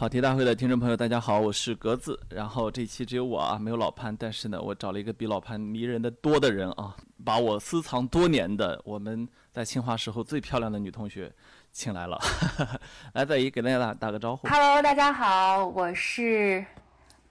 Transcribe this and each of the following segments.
跑题大会的听众朋友，大家好，我是格子。然后这期只有我啊，没有老潘，但是呢，我找了一个比老潘迷人的多的人啊，把我私藏多年的我们在清华时候最漂亮的女同学请来了。来，在一给大家打打个招呼。Hello，大家好，我是，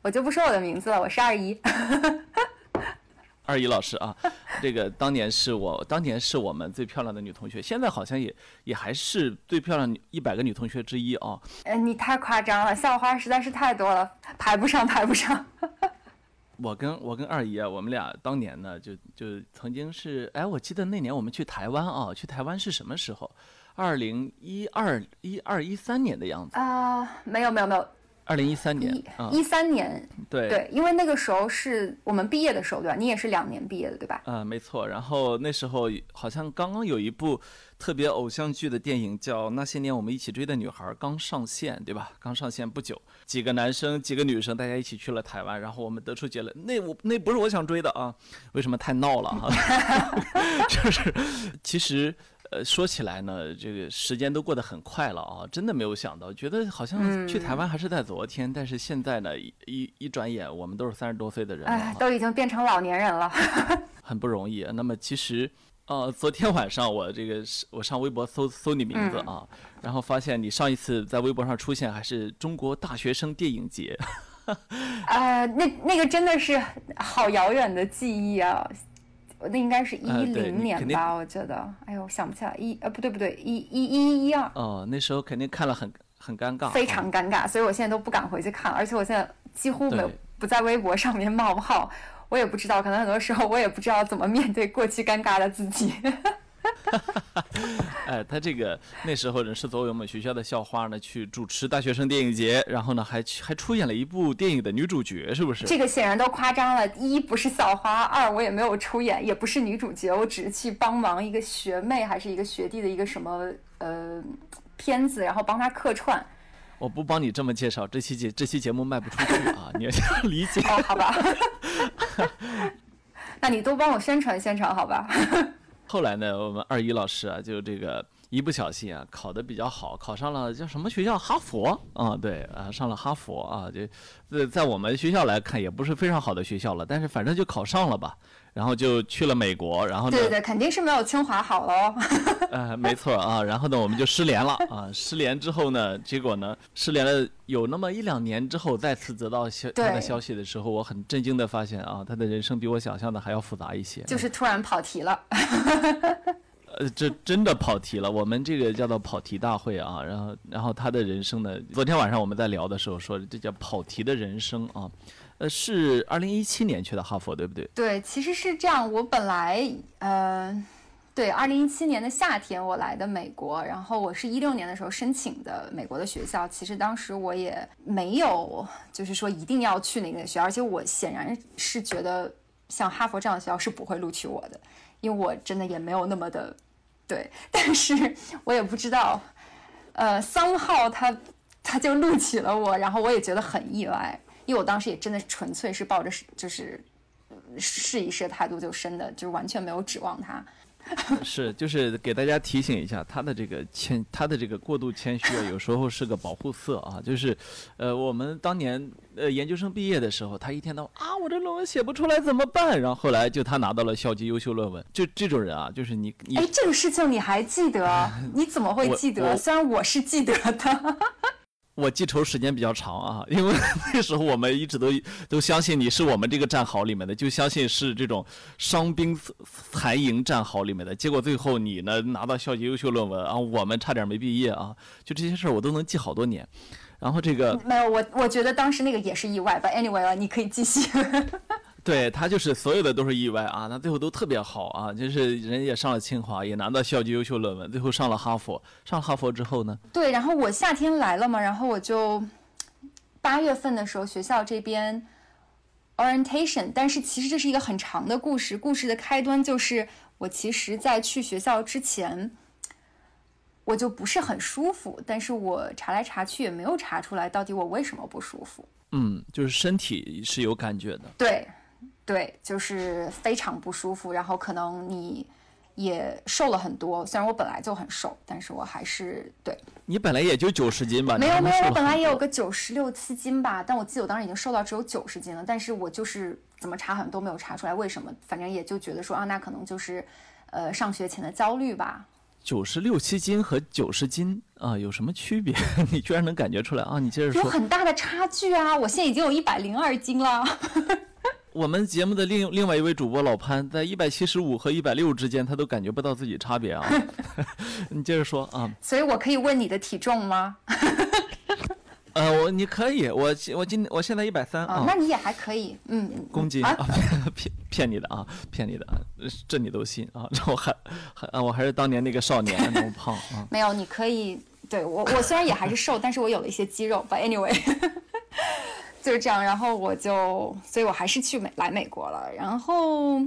我就不说我的名字了，我是二姨。二姨老师啊，这个当年是我当年是我们最漂亮的女同学，现在好像也也还是最漂亮一百个女同学之一啊。哎，你太夸张了，校花实在是太多了，排不上，排不上。我跟我跟二姨啊，我们俩当年呢，就就曾经是，哎，我记得那年我们去台湾啊，去台湾是什么时候？二零一二一二一三年的样子。啊、没有没有没有，二零一三年一三年，对对，因为那个时候是我们毕业的时候，对吧？你也是两年毕业的，对吧？嗯，没错。然后那时候好像刚刚有一部特别偶像剧的电影叫《那些年我们一起追的女孩》刚上线，对吧？刚上线不久，几个男生几个女生大家一起去了台湾，然后我们得出结论，那我那不是我想追的啊，为什么太闹了哈？就是其实。呃，说起来呢，这个时间都过得很快了啊，真的没有想到，觉得好像去台湾还是在昨天，但是现在呢，一一一转眼，我们都是三十多岁的人了啊，，哎都已经变成老年人了。很不容易。那么其实，呃，昨天晚上我这个是我上微博搜搜你名字啊，然后发现你上一次在微博上出现还是中国大学生电影节，呃，那那个真的是好遥远的记忆啊！那应该是一零年吧，我觉得。哎呦，想不起来，一呃不对不对，一一一一二。哦，那时候肯定看了很很尴尬，非啊常尴尬，所以我现在都不敢回去看，而且我现在几乎没有不在微博上面冒泡，我也不知道，可能很多时候我也不知道怎么面对过去尴尬的自己。哎，他这个那时候人是作为我们学校的校花呢去主持大学生电影节，然后呢还去还出演了一部电影的女主角，是不是？这个显然都夸张了，一不是校花，二我也没有出演，也不是女主角，我只是去帮忙一个学妹还是一个学弟的一个什么呃片子，然后帮他客串。我不帮你这么介绍，这期节这期节目卖不出去啊，你要 理解。哦，好吧，那你多帮我宣传宣传，好吧？后来呢，我们二一老师啊，就这个一不小心啊，考得比较好，考上了叫什么学校？哈佛啊，对啊，上了哈佛啊，就在在我们学校来看，也不是非常好的学校了，但是反正就考上了吧，然后就去了美国，然后呢，对对对，肯定是没有清华好喽。呃，没错啊，然后呢，我们就失联了啊，失联之后呢，结果呢，失联了有那么一两年之后，再次得到消他的消息的时候，我很震惊的发现啊，他的人生比我想象的还要复杂一些，就是突然跑题了。呃，这真的跑题了。我们这个叫做跑题大会啊，然后，然后他的人生呢，昨天晚上我们在聊的时候说，这叫跑题的人生啊。呃，是二零一七年去的哈佛，对不对？对，其实是这样。我本来，呃，对，二零一七年的夏天我来的美国，然后我是一六年的时候申请的美国的学校。其实当时我也没有，就是说一定要去哪个学校，而且我显然是觉得像哈佛这样的学校是不会录取我的，因为我真的也没有那么的对。但是我也不知道，呃，三号他他就录取了我，然后我也觉得很意外，因为我当时也真的纯粹是抱着是就是试一试的态度就申的，就是完全没有指望他。是，就是给大家提醒一下，他的这个谦，他的这个过度谦虚啊，有时候是个保护色啊。就是，呃，我们当年呃研究生毕业的时候，他一天到晚啊，我这论文写不出来怎么办？然后后来就他拿到了校级优秀论文，就这种人啊，就是你你哎，这个事情你还记得？你怎么会记得？虽然我是记得的。我记仇时间比较长啊，因为 那时候我们一直都都相信你是我们这个战壕里面的，就相信是这种伤兵残营战壕里面的。结果最后你呢拿到校级优秀论文啊，我们差点没毕业啊，就这些事儿我都能记好多年。然后这个没有，我我觉得当时那个也是意外吧。Anyway 了，你可以继续。对他就是所有的都是意外啊，他最后都特别好啊，就是人也上了清华，也拿到校级优秀论文，最后上了哈佛。上了哈佛之后呢，对，然后我夏天来了嘛，然后我就八月份的时候，学校这边 orientation，但是其实这是一个很长的故事。故事的开端就是我其实在去学校之前，我就不是很舒服，但是我查来查去也没有查出来到底我为什么不舒服。嗯，就是身体是有感觉的。对，对，就是非常不舒服，然后可能你也瘦了很多。虽然我本来就很瘦，但是我还是对。你本来也就九十斤吧？没有没有，我本来也有个九十六七斤吧，但我记得我当时已经瘦到只有九十斤了。但是我就是怎么查好像都没有查出来为什么，反正也就觉得说啊，那可能就是呃上学前的焦虑吧。九十六七斤和九十斤啊有什么区别？你居然能感觉出来啊？你接着说。有很大的差距啊！我现在已经有一百零二斤了。我们节目的另另外一位主播老潘，在一百七十五和一百六之间，他都感觉不到自己差别啊。你接着说啊。所以我可以问你的体重吗？呃，我你可以，我我今我现在一百三啊。那你也还可以，嗯。公斤啊？骗骗你的啊，骗你的，这你都信啊？我还还啊，我还是当年那个少年那么胖啊。没有，你可以，对我我虽然也还是瘦，但是我有了一些肌肉。But anyway。就是这样，然后我就，所以我还是去美来美国了。然后，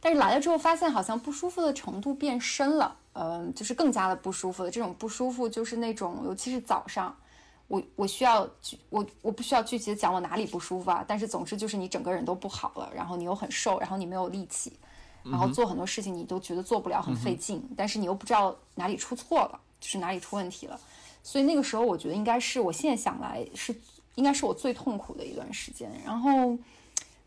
但是来了之后发现好像不舒服的程度变深了，嗯，就是更加的不舒服了。这种不舒服就是那种，尤其是早上，我我需要我我不需要具体的讲我哪里不舒服啊，但是总之就是你整个人都不好了，然后你又很瘦，然后你没有力气，然后做很多事情你都觉得做不了，很费劲，但是你又不知道哪里出错了，就是哪里出问题了。所以那个时候我觉得应该是我现在想来是。应该是我最痛苦的一段时间，然后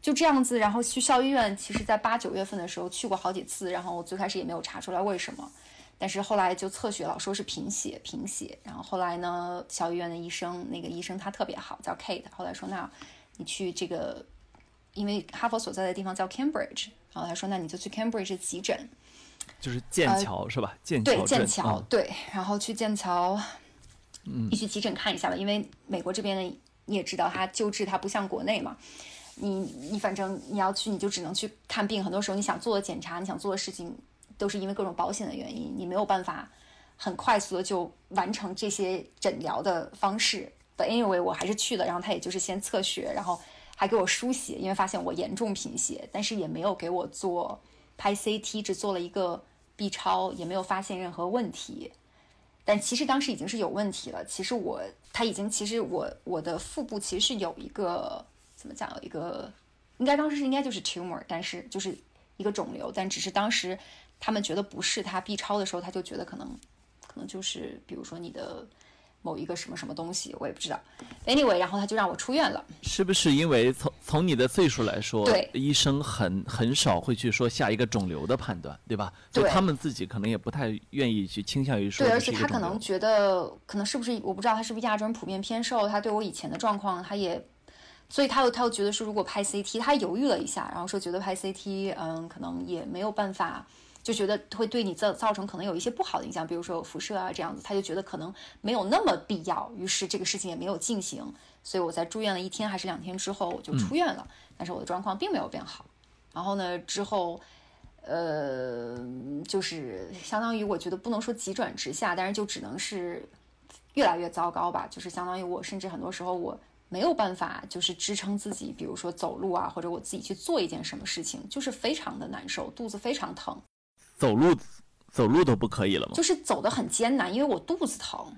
就这样子，然后去校医院。其实，在八九月份的时候去过好几次，然后我最开始也没有查出来为什么，但是后来就测血，老说是贫血，贫血。然后后来呢，校医院的医生，那个医生他特别好，叫 Kate。后来说，那你去这个，因为哈佛所在的地方叫 Cambridge，然后他说，那你就去 Cambridge 急诊，就是剑桥是吧？剑桥对剑桥对，然后去剑桥，嗯，你去急诊看一下吧，因为美国这边的。你也知道，他救治他不像国内嘛，你你反正你要去，你就只能去看病。很多时候你想做的检查，你想做的事情，都是因为各种保险的原因，你没有办法很快速的就完成这些诊疗的方式。But anyway，我还是去了，然后他也就是先测血，然后还给我输血，因为发现我严重贫血，但是也没有给我做拍 CT，只做了一个 B 超，也没有发现任何问题。但其实当时已经是有问题了。其实我他已经，其实我我的腹部其实是有一个怎么讲，有一个应该当时是应该就是 tumor，但是就是一个肿瘤，但只是当时他们觉得不是，他 B 超的时候他就觉得可能可能就是比如说你的。某一个什么什么东西，我也不知道。Anyway，然后他就让我出院了。是不是因为从从你的岁数来说，对医生很很少会去说下一个肿瘤的判断，对吧？对，他们自己可能也不太愿意去倾向于说。对，而且他可能觉得，可能是不是我不知道他是不是亚洲人普遍偏瘦，他对我以前的状况，他也，所以他又他又觉得说，如果拍 CT，他犹豫了一下，然后说觉得拍 CT，嗯，可能也没有办法。就觉得会对你造造成可能有一些不好的影响，比如说有辐射啊这样子，他就觉得可能没有那么必要，于是这个事情也没有进行。所以我在住院了一天还是两天之后我就出院了，但是我的状况并没有变好。然后呢，之后，呃，就是相当于我觉得不能说急转直下，但是就只能是越来越糟糕吧。就是相当于我甚至很多时候我没有办法就是支撑自己，比如说走路啊，或者我自己去做一件什么事情，就是非常的难受，肚子非常疼。走路，走路都不可以了吗？就是走的很艰难，因为我肚子疼，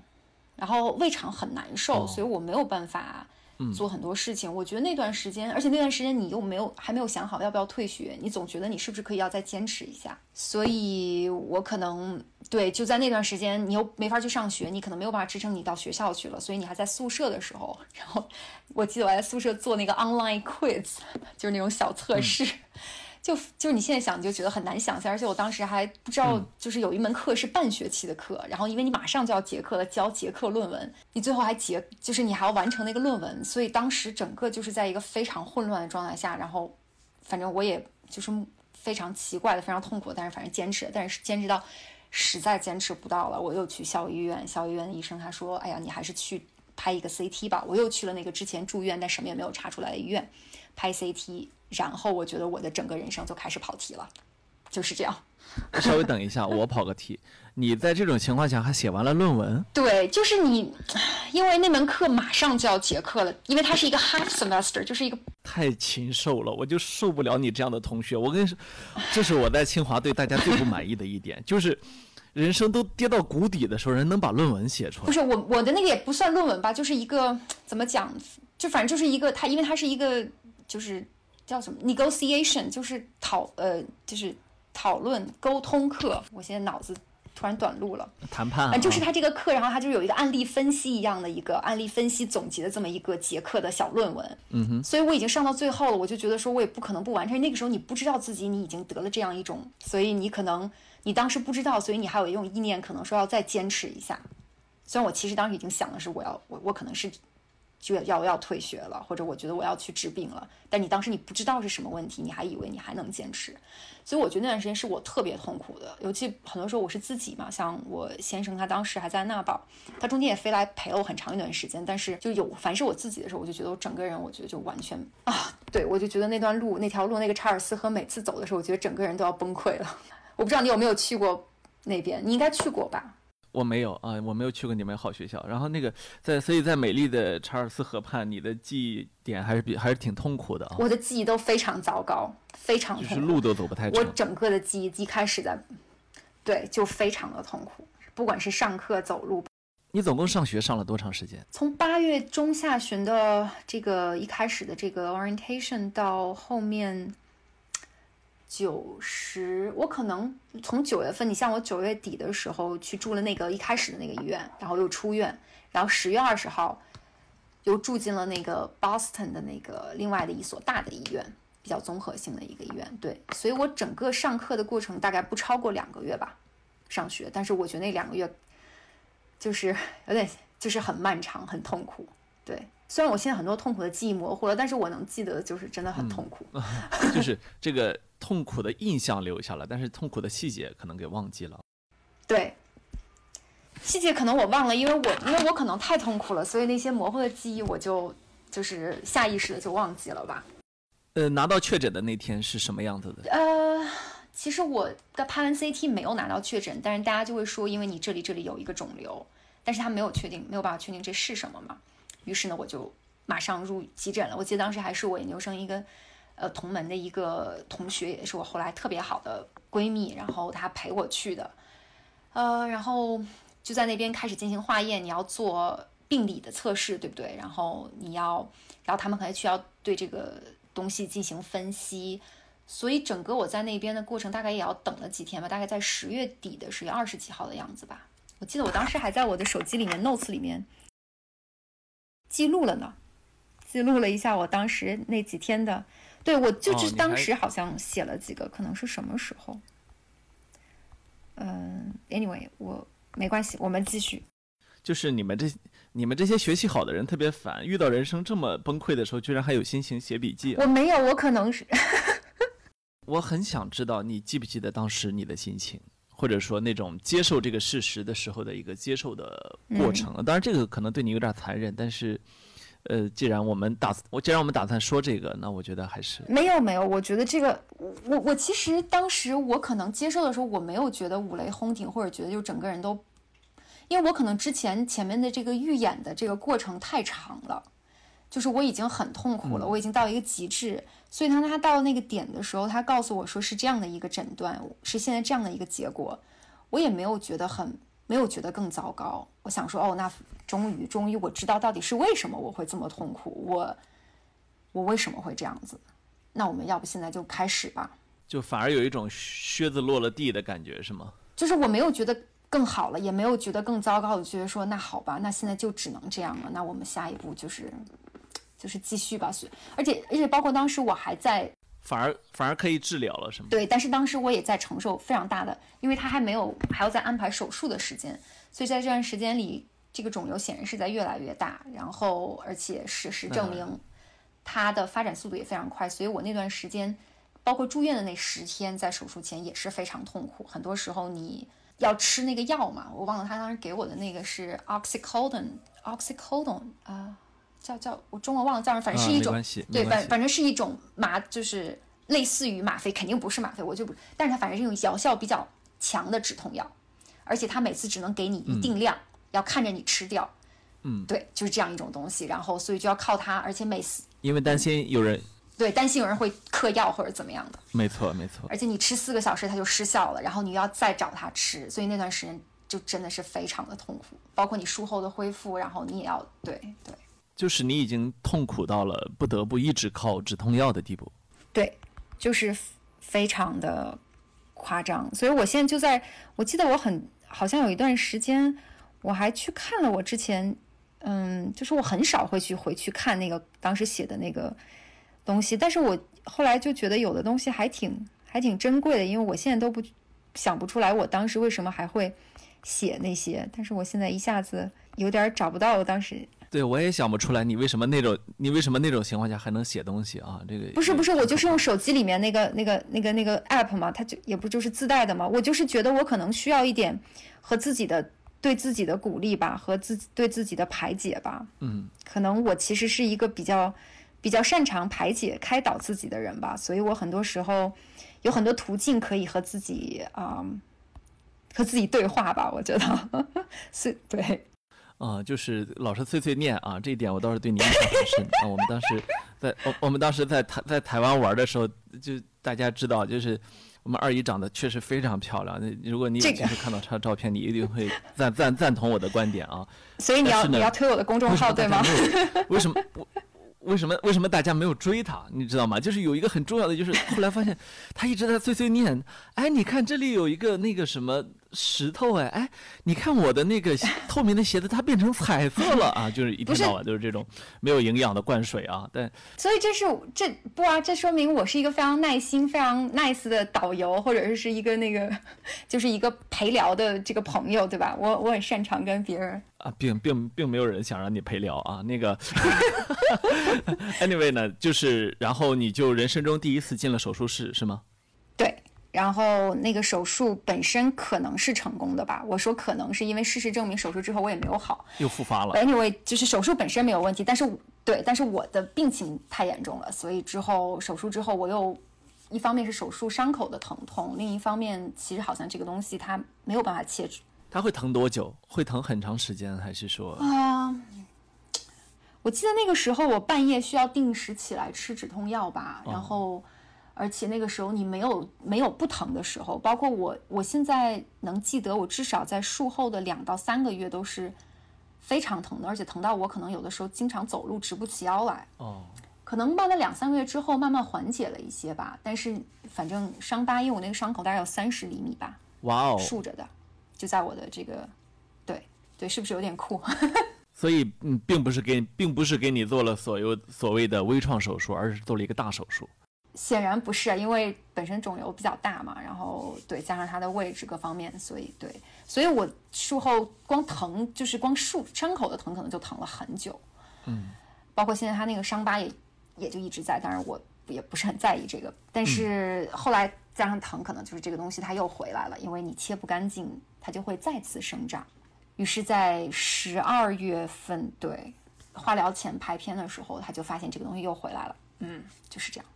然后胃肠很难受，所以我没有办法做很多事情。我觉得那段时间，而且那段时间你又没有还没有想好要不要退学，你总觉得你是不是可以要再坚持一下。所以我可能对就在那段时间，你又没法去上学，你可能没有办法支撑你到学校去了。所以你还在宿舍的时候，然后我记得我在宿舍做那个 online quiz，就是那种小测试。就就是你现在想你就觉得很难想象，而且我当时还不知道，就是有一门课是半学期的课，然后因为你马上就要结课了，交结课论文，你最后还结，就是你还要完成那个论文，所以当时整个就是在一个非常混乱的状态下，然后反正我也就是非常奇怪的，非常痛苦，但是反正坚持，但是坚持到实在坚持不到了，我又去校医院，校医院的医生他说，哎呀，你还是去拍一个 CT 吧，我又去了那个之前住院但什么也没有查出来的医院拍 CT。然后我觉得我的整个人生就开始跑题了，就是这样。稍微等一下，我跑个题。你在这种情况下还写完了论文？对，就是你，因为那门课马上就要结课了，因为它是一个 half semester，就是一个 太禽兽了，我就受不了你这样的同学。我跟你说，这是我在清华对大家最不满意的一点，就是人生都跌到谷底的时候，人能把论文写出来。不是我我的那个也不算论文吧，就是一个怎么讲，就反正就是一个它，因为它是一个就是。叫什么 negotiation？就是讨呃，就是讨论沟通课，我现在脑子突然短路了。谈判、啊，就是他这个课，然后他就有一个案例分析一样的一个案例分析总结的这么一个节课的小论文。嗯哼。所以我已经上到最后了，我就觉得说我也不可能不完成。那个时候你不知道自己你已经得了这样一种，所以你可能你当时不知道，所以你还有一种意念，可能说要再坚持一下。虽然我其实当时已经想的是我要我我可能是。就要要退学了，或者我觉得我要去治病了，但你当时你不知道是什么问题，你还以为你还能坚持，所以我觉得那段时间是我特别痛苦的，尤其很多时候我是自己嘛，像我先生他当时还在纳宝，他中间也飞来陪了我很长一段时间，但是就有凡是我自己的时候，我就觉得我整个人我觉得就完全啊，对我就觉得那段路那条路那个查尔斯河每次走的时候，我觉得整个人都要崩溃了。我不知道你有没有去过那边，你应该去过吧？我没有啊，我没有去过你们好学校。然后那个在，所以在美丽的查尔斯河畔，你的记忆点还是比还是挺痛苦的啊。我的记忆都非常糟糕，非常就是路都走不太。我整个的记忆一开始在，对，就非常的痛苦，不管是上课走路。你总共上学上了多长时间？从八月中下旬的这个一开始的这个 orientation 到后面。九十，我可能从九月份，你像我九月底的时候去住了那个一开始的那个医院，然后又出院，然后十月二十号又住进了那个 Boston 的那个另外的一所大的医院，比较综合性的一个医院。对，所以我整个上课的过程大概不超过两个月吧，上学。但是我觉得那两个月就是有点就是很漫长，很痛苦。对，虽然我现在很多痛苦的记忆模糊了，但是我能记得就是真的很痛苦，就是这个。痛苦的印象留下了，但是痛苦的细节可能给忘记了。对，细节可能我忘了，因为我因为我可能太痛苦了，所以那些模糊的记忆我就就是下意识的就忘记了吧。呃，拿到确诊的那天是什么样子的？呃，其实我的拍完 CT 没有拿到确诊，但是大家就会说，因为你这里这里有一个肿瘤，但是他没有确定，没有办法确定这是什么嘛。于是呢，我就马上入急诊了。我记得当时还是我研究生一个。呃，同门的一个同学，也是我后来特别好的闺蜜，然后她陪我去的，呃，然后就在那边开始进行化验，你要做病理的测试，对不对？然后你要，然后他们可能需要对这个东西进行分析，所以整个我在那边的过程大概也要等了几天吧，大概在十月底的十月二十几号的样子吧。我记得我当时还在我的手机里面 notes 里面记录了呢，记录了一下我当时那几天的。对，我就是当时好像写了几个，可能是什么时候？嗯，anyway，我没关系，我们继续。就是你们这你们这些学习好的人特别烦，遇到人生这么崩溃的时候，居然还有心情写笔记。我没有，我可能是。我很想知道你记不记得当时你的心情，或者说那种接受这个事实的时候的一个接受的过程。当然，这个可能对你有点残忍，但是。呃，既然我们打我既然我们打算说这个，那我觉得还是没有没有，我觉得这个我我其实当时我可能接受的时候，我没有觉得五雷轰顶，或者觉得就整个人都，因为我可能之前前面的这个预演的这个过程太长了，就是我已经很痛苦了，我已经到一个极致，所以当他到那个点的时候，他告诉我说是这样的一个诊断，是现在这样的一个结果，我也没有觉得很。没有觉得更糟糕。我想说，哦，那终于，终于我知道到底是为什么我会这么痛苦，我，我为什么会这样子？那我们要不现在就开始吧？就反而有一种靴子落了地的感觉，是吗？就是我没有觉得更好了，也没有觉得更糟糕。我觉得说，那好吧，那现在就只能这样了。那我们下一步就是，就是继续吧。所以，而且，而且，包括当时我还在。反而反而可以治疗了，是吗？对，但是当时我也在承受非常大的，因为他还没有还要再安排手术的时间，所以在这段时间里，这个肿瘤显然是在越来越大，然后而且事实证明，它的发展速度也非常快，所以我那段时间，包括住院的那十天，在手术前也是非常痛苦，很多时候你要吃那个药嘛，我忘了他当时给我的那个是 oxycodone，oxycodone 啊。叫叫我中文忘了叫什么，反正是一种对，反反正是一种麻，就是类似于吗啡，肯定不是吗啡，我就不，但是它反正是一种疗效比较强的止痛药，而且它每次只能给你一定量，要看着你吃掉，嗯，对，就是这样一种东西，然后所以就要靠它，而且每次因为担心有人对担心有人会嗑药或者怎么样的，没错没错，而且你吃四个小时它就失效了，然后你要再找它吃，所以那段时间就真的是非常的痛苦，包括你术后的恢复，然后你也要对对。就是你已经痛苦到了不得不一直靠止痛药的地步，对，就是非常的夸张。所以我现在就在，我记得我很好像有一段时间，我还去看了我之前，嗯，就是我很少会去回去看那个当时写的那个东西，但是我后来就觉得有的东西还挺还挺珍贵的，因为我现在都不想不出来我当时为什么还会写那些，但是我现在一下子有点找不到我当时。对，我也想不出来你为什么那种你为什么那种情况下还能写东西啊？这个不是不是，我就是用手机里面那个那个那个那个 app 嘛，它就也不就是自带的嘛。我就是觉得我可能需要一点和自己的对自己的鼓励吧，和自己对自己的排解吧。嗯，可能我其实是一个比较比较擅长排解、开导自己的人吧，所以我很多时候有很多途径可以和自己啊和自己对话吧。我觉得 是对。啊，就是老是碎碎念啊，这一点我倒是对你印象很深啊。我们当时在我我们当时在台在台湾玩的时候，就大家知道，就是我们二姨长得确实非常漂亮。那如果你有机会看到她的照片，你一定会赞赞赞同我的观点啊。所以你要你要推我的公众号对吗？为什么？为什么为什么大家没有追他？你知道吗？就是有一个很重要的，就是后来发现他一直在碎碎念。哎，你看这里有一个那个什么石头哎哎，你看我的那个透明的鞋子，它变成彩色了啊！就是一天到晚都是这种没有营养的灌水啊。但所以这是这不啊？这说明我是一个非常耐心、非常 nice 的导游，或者是是一个那个就是一个陪聊的这个朋友，对吧？我我很擅长跟别人。啊，并并并没有人想让你陪聊啊，那个，anyway 呢，就是然后你就人生中第一次进了手术室是吗？对，然后那个手术本身可能是成功的吧，我说可能是因为事实证明手术之后我也没有好，又复发了。Anyway，就是手术本身没有问题，但是对，但是我的病情太严重了，所以之后手术之后我又一方面是手术伤口的疼痛，另一方面其实好像这个东西它没有办法切除。它会疼多久？会疼很长时间，还是说？啊，我记得那个时候我半夜需要定时起来吃止痛药吧，然后，而且那个时候你没有没有不疼的时候，包括我，我现在能记得，我至少在术后的两到三个月都是非常疼的，而且疼到我可能有的时候经常走路直不起腰来。哦，可能慢了两三个月之后慢慢缓解了一些吧，但是反正伤疤，因为我那个伤口大概有三十厘米吧，哇哦，竖着的。就在我的这个，对对，是不是有点酷？所以，嗯，并不是给，并不是给你做了所有所谓的微创手术，而是做了一个大手术。显然不是，因为本身肿瘤比较大嘛，然后对，加上它的位置各方面，所以对，所以我术后光疼，就是光术伤口的疼，可能就疼了很久。嗯，包括现在他那个伤疤也也就一直在，当然我也不是很在意这个，但是后来加上疼，可能就是这个东西它又回来了，因为你切不干净。它就会再次生长，于是，在十二月份对化疗前拍片的时候，他就发现这个东西又回来了。嗯，就是这样。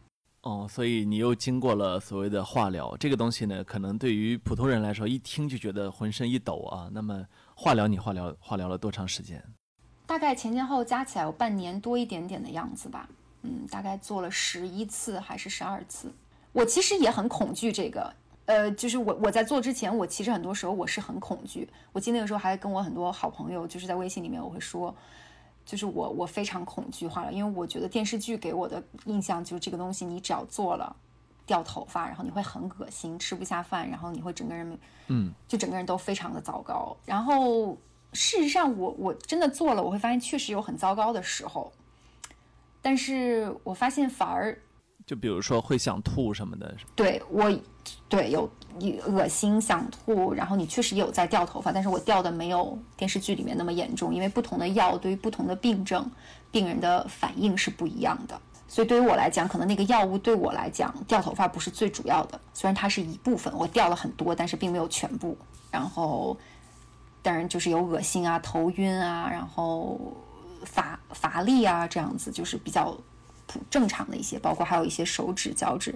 哦，所以你又经过了所谓的化疗，这个东西呢，可能对于普通人来说，一听就觉得浑身一抖啊。那么化疗，你化疗化疗了多长时间？大概前前后加起来有半年多一点点的样子吧。嗯，大概做了十一次还是十二次。我其实也很恐惧这个。呃，就是我我在做之前，我其实很多时候我是很恐惧。我记得那个时候还跟我很多好朋友，就是在微信里面我会说，就是我我非常恐惧化了，因为我觉得电视剧给我的印象就是这个东西，你只要做了掉头发，然后你会很恶心，吃不下饭，然后你会整个人，嗯，就整个人都非常的糟糕。然后事实上，我我真的做了，我会发现确实有很糟糕的时候，但是我发现反而。就比如说会想吐什么的，对我，对有恶心想吐，然后你确实有在掉头发，但是我掉的没有电视剧里面那么严重，因为不同的药对于不同的病症，病人的反应是不一样的，所以对于我来讲，可能那个药物对我来讲掉头发不是最主要的，虽然它是一部分，我掉了很多，但是并没有全部。然后，当然就是有恶心啊、头晕啊，然后乏乏力啊，这样子就是比较。正常的一些，包括还有一些手指、脚趾，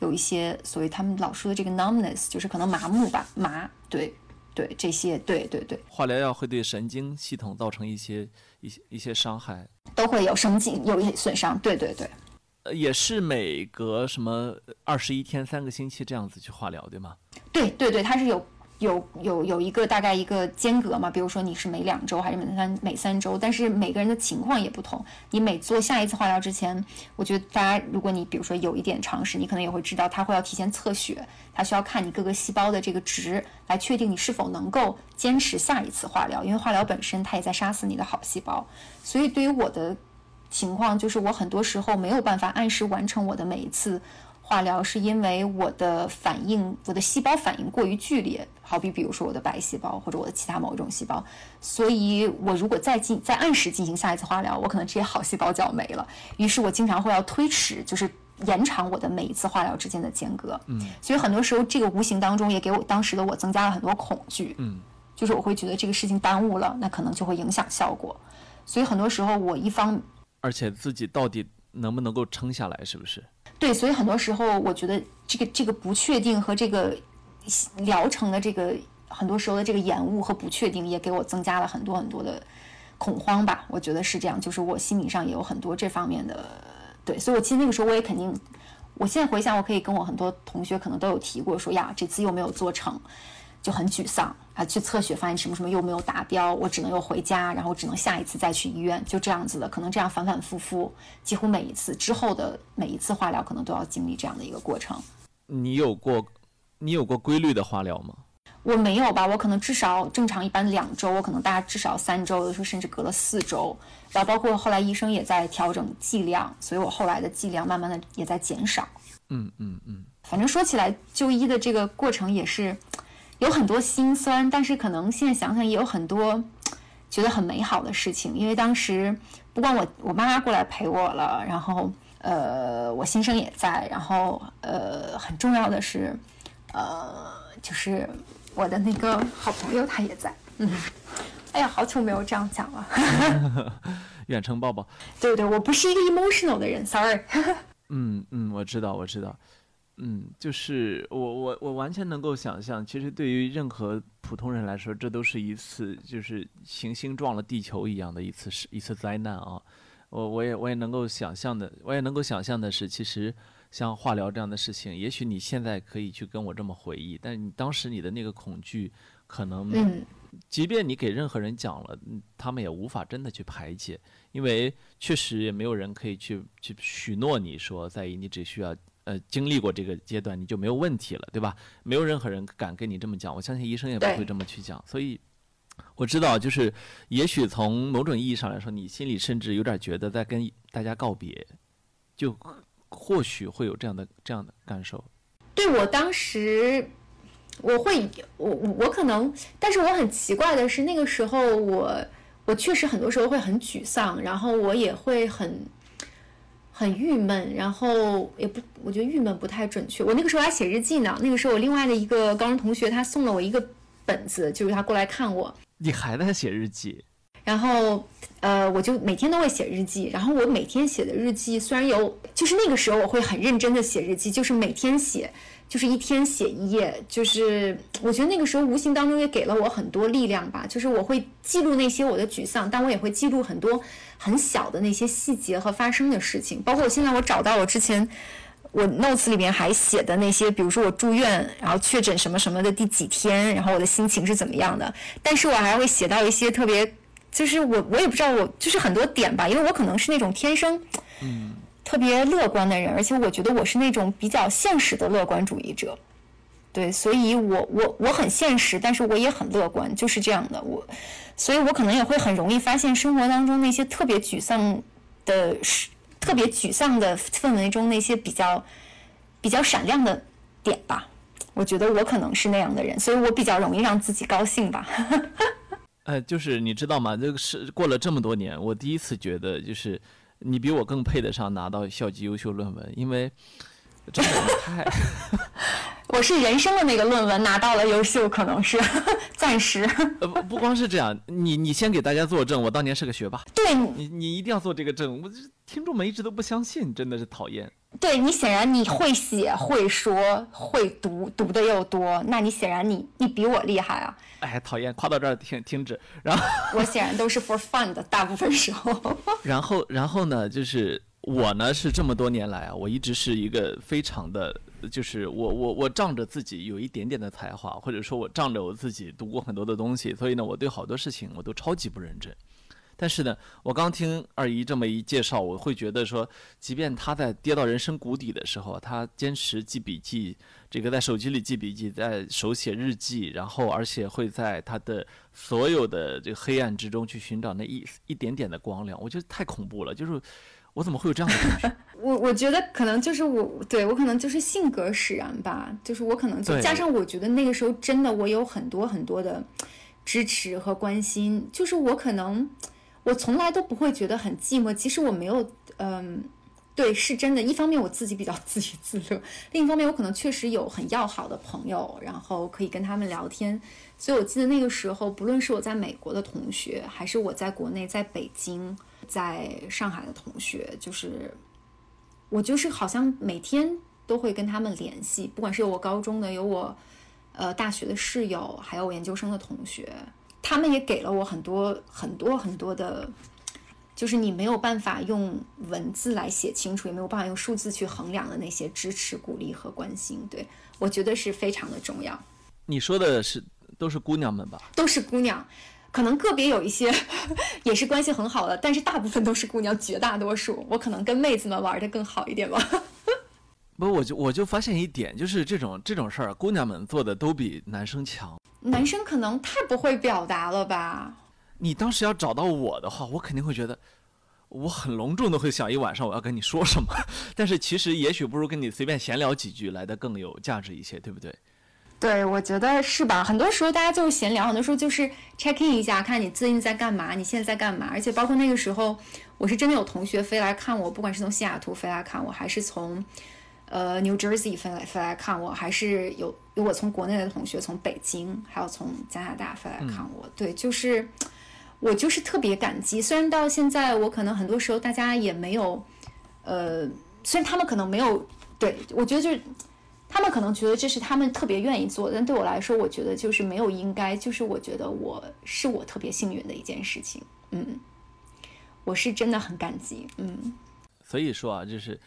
有一些所谓他们老说的这个 numbness，就是可能麻木吧，麻，对，对，这些，对，对，对。化疗药会对神经系统造成一些一些一些伤害，都会有神经有一些损伤，对，对，对。呃，也是每隔什么二十一天、三个星期这样子去化疗，对吗？对，对，对，它是有有有有一个大概一个间隔嘛，比如说你是每两周还是每三每三周，但是每个人的情况也不同。你每做下一次化疗之前，我觉得大家如果你比如说有一点常识，你可能也会知道，他会要提前测血，他需要看你各个细胞的这个值，来确定你是否能够坚持下一次化疗，因为化疗本身它也在杀死你的好细胞。所以对于我的情况，就是我很多时候没有办法按时完成我的每一次。化疗是因为我的反应，我的细胞反应过于剧烈，好比比如说我的白细胞或者我的其他某一种细胞，所以我如果再进再按时进行下一次化疗，我可能这些好细胞就要没了。于是我经常会要推迟，就是延长我的每一次化疗之间的间隔。嗯，所以很多时候这个无形当中也给我当时的我增加了很多恐惧。嗯，就是我会觉得这个事情耽误了，那可能就会影响效果。所以很多时候我一方，而且自己到底能不能够撑下来，是不是？对，所以很多时候，我觉得这个这个不确定和这个疗程的这个很多时候的这个延误和不确定，也给我增加了很多很多的恐慌吧。我觉得是这样，就是我心理上也有很多这方面的。对，所以我其实那个时候我也肯定，我现在回想，我可以跟我很多同学可能都有提过，说呀，这次又没有做成。就很沮丧啊！去测血发现什么什么又没有达标，我只能又回家，然后只能下一次再去医院，就这样子的。可能这样反反复复，几乎每一次之后的每一次化疗，可能都要经历这样的一个过程。你有过，你有过规律的化疗吗？我没有吧，我可能至少正常一般两周，我可能大家至少三周，有的时候甚至隔了四周。然后包括后来医生也在调整剂量，所以我后来的剂量慢慢的也在减少。嗯嗯嗯。反正说起来，就医的这个过程也是。有很多心酸，但是可能现在想想也有很多觉得很美好的事情。因为当时不光我我妈妈过来陪我了，然后呃我先生也在，然后呃很重要的是呃就是我的那个好朋友他也在。嗯，哎呀，好久没有这样讲了。远程抱抱。对对，我不是一个 emotional 的人，sorry。嗯嗯，我知道我知道。嗯，就是我我我完全能够想象，其实对于任何普通人来说，这都是一次就是行星撞了地球一样的一次是一次灾难啊！我我也我也能够想象的，我也能够想象的是，其实像化疗这样的事情，也许你现在可以去跟我这么回忆，但你当时你的那个恐惧，可能，即便你给任何人讲了，他们也无法真的去排解，因为确实也没有人可以去去许诺你说，在意你只需要。呃，经历过这个阶段，你就没有问题了，对吧？没有任何人敢跟你这么讲，我相信医生也不会这么去讲。所以我知道，就是也许从某种意义上来说，你心里甚至有点觉得在跟大家告别，就或许会有这样的这样的感受。对我当时，我会，我我可能，但是我很奇怪的是，那个时候我我确实很多时候会很沮丧，然后我也会很。很郁闷，然后也不，我觉得郁闷不太准确。我那个时候还写日记呢。那个时候我另外的一个高中同学，他送了我一个本子，就是他过来看我。你还在写日记？然后，呃，我就每天都会写日记。然后我每天写的日记虽然有，就是那个时候我会很认真的写日记，就是每天写。就是一天写一页，就是我觉得那个时候无形当中也给了我很多力量吧。就是我会记录那些我的沮丧，但我也会记录很多很小的那些细节和发生的事情。包括我现在我找到我之前我 notes 里面还写的那些，比如说我住院，然后确诊什么什么的第几天，然后我的心情是怎么样的。但是我还会写到一些特别，就是我我也不知道我就是很多点吧，因为我可能是那种天生，嗯。特别乐观的人，而且我觉得我是那种比较现实的乐观主义者，对，所以我我我很现实，但是我也很乐观，就是这样的我，所以我可能也会很容易发现生活当中那些特别沮丧的、特别沮丧的氛围中那些比较比较闪亮的点吧。我觉得我可能是那样的人，所以我比较容易让自己高兴吧。呃，就是你知道吗？这个是过了这么多年，我第一次觉得就是。你比我更配得上拿到校级优秀论文，因为真的太 我是人生的那个论文拿到了优秀，可能是暂时。呃，不不光是这样，你你先给大家作证，我当年是个学霸。对，你你一定要做这个证，我这听众们一直都不相信，真的是讨厌。对你显然你会写会说会读读的又多，那你显然你你比我厉害啊！哎，讨厌，夸到这儿停停止。然后 我显然都是 for fun 的，大部分时候。然后然后呢，就是我呢是这么多年来啊，我一直是一个非常的就是我我我仗着自己有一点点的才华，或者说我仗着我自己读过很多的东西，所以呢，我对好多事情我都超级不认真。但是呢，我刚听二姨这么一介绍，我会觉得说，即便他在跌到人生谷底的时候，他坚持记笔记，这个在手机里记笔记，在手写日记，然后而且会在他的所有的这个黑暗之中去寻找那一一点点的光亮，我觉得太恐怖了。就是我怎么会有这样的感觉？我我觉得可能就是我对我可能就是性格使然吧，就是我可能就加上我觉得那个时候真的我有很多很多的支持和关心，就是我可能。我从来都不会觉得很寂寞，即使我没有，嗯，对，是真的。一方面我自己比较 自娱自乐，另一方面我可能确实有很要好的朋友，然后可以跟他们聊天。所以我记得那个时候，不论是我在美国的同学，还是我在国内，在北京、在上海的同学，就是我就是好像每天都会跟他们联系，不管是有我高中的，有我呃大学的室友，还有我研究生的同学。他们也给了我很多很多很多的，就是你没有办法用文字来写清楚，也没有办法用数字去衡量的那些支持、鼓励和关心。对我觉得是非常的重要。你说的是都是姑娘们吧？都是姑娘，可能个别有一些 也是关系很好的，但是大部分都是姑娘，绝大多数我可能跟妹子们玩的更好一点吧。不，我就我就发现一点，就是这种这种事儿，姑娘们做的都比男生强。男生可能太不会表达了吧？你当时要找到我的话，我肯定会觉得，我很隆重的会想一晚上我要跟你说什么。但是其实也许不如跟你随便闲聊几句来的更有价值一些，对不对？对，我觉得是吧？很多时候大家就是闲聊，很多时候就是 check in 一下，看你最近在干嘛，你现在在干嘛。而且包括那个时候，我是真的有同学飞来看我，不管是从西雅图飞来看我，还是从。呃，New Jersey 飞来飞来看我，还是有有我从国内的同学从北京，还有从加拿大飞来看我。对，就是我就是特别感激。虽然到现在我可能很多时候大家也没有，呃，虽然他们可能没有，对我觉得就是他们可能觉得这是他们特别愿意做，但对我来说，我觉得就是没有应该，就是我觉得我是我特别幸运的一件事情。嗯，我是真的很感激。嗯，所以说啊，就是。